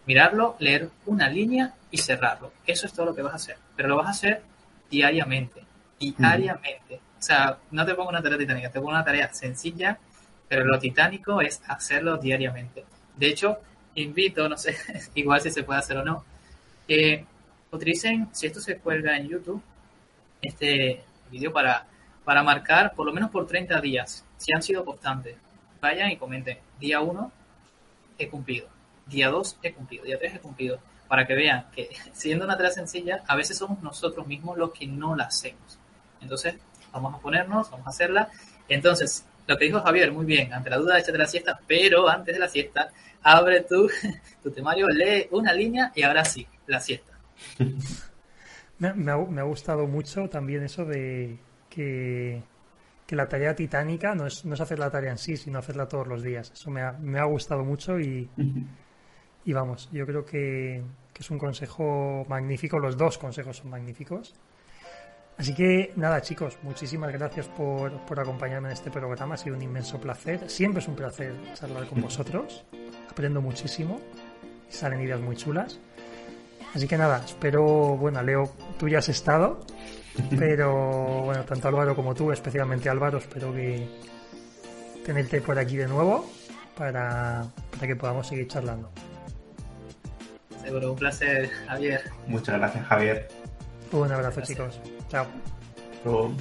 mirarlo, leer una línea y cerrarlo. Eso es todo lo que vas a hacer. Pero lo vas a hacer diariamente. Diariamente. O sea, no te pongo una tarea titánica, te pongo una tarea sencilla, pero lo titánico es hacerlo diariamente. De hecho, invito, no sé, [LAUGHS] igual si se puede hacer o no, que utilicen, si esto se cuelga en YouTube, este vídeo para, para marcar por lo menos por 30 días, si han sido constantes. Vayan y comenten, día 1 he cumplido, día 2 he cumplido, día 3 he cumplido, para que vean que [LAUGHS] siendo una tarea sencilla, a veces somos nosotros mismos los que no la hacemos. Entonces, vamos a ponernos, vamos a hacerla. Entonces, lo que dijo Javier, muy bien, ante la duda, échate la siesta, pero antes de la siesta, abre tu, [LAUGHS] tu temario, lee una línea y ahora sí, la siesta. [LAUGHS] Me, me, ha, me, ha, gustado mucho también eso de que, que la tarea titánica no es, no es, hacer la tarea en sí, sino hacerla todos los días. Eso me ha, me ha gustado mucho y, y vamos, yo creo que, que, es un consejo magnífico. Los dos consejos son magníficos. Así que nada, chicos, muchísimas gracias por, por acompañarme en este programa. Ha sido un inmenso placer. Siempre es un placer charlar con vosotros. Aprendo muchísimo. Salen ideas muy chulas. Así que nada, espero, bueno, Leo, tú ya has estado, pero bueno, tanto Álvaro como tú, especialmente Álvaro, espero que tenerte por aquí de nuevo para, para que podamos seguir charlando. Seguro, un placer, Javier. Muchas gracias, Javier. Un abrazo, chicos. Chao. Chao.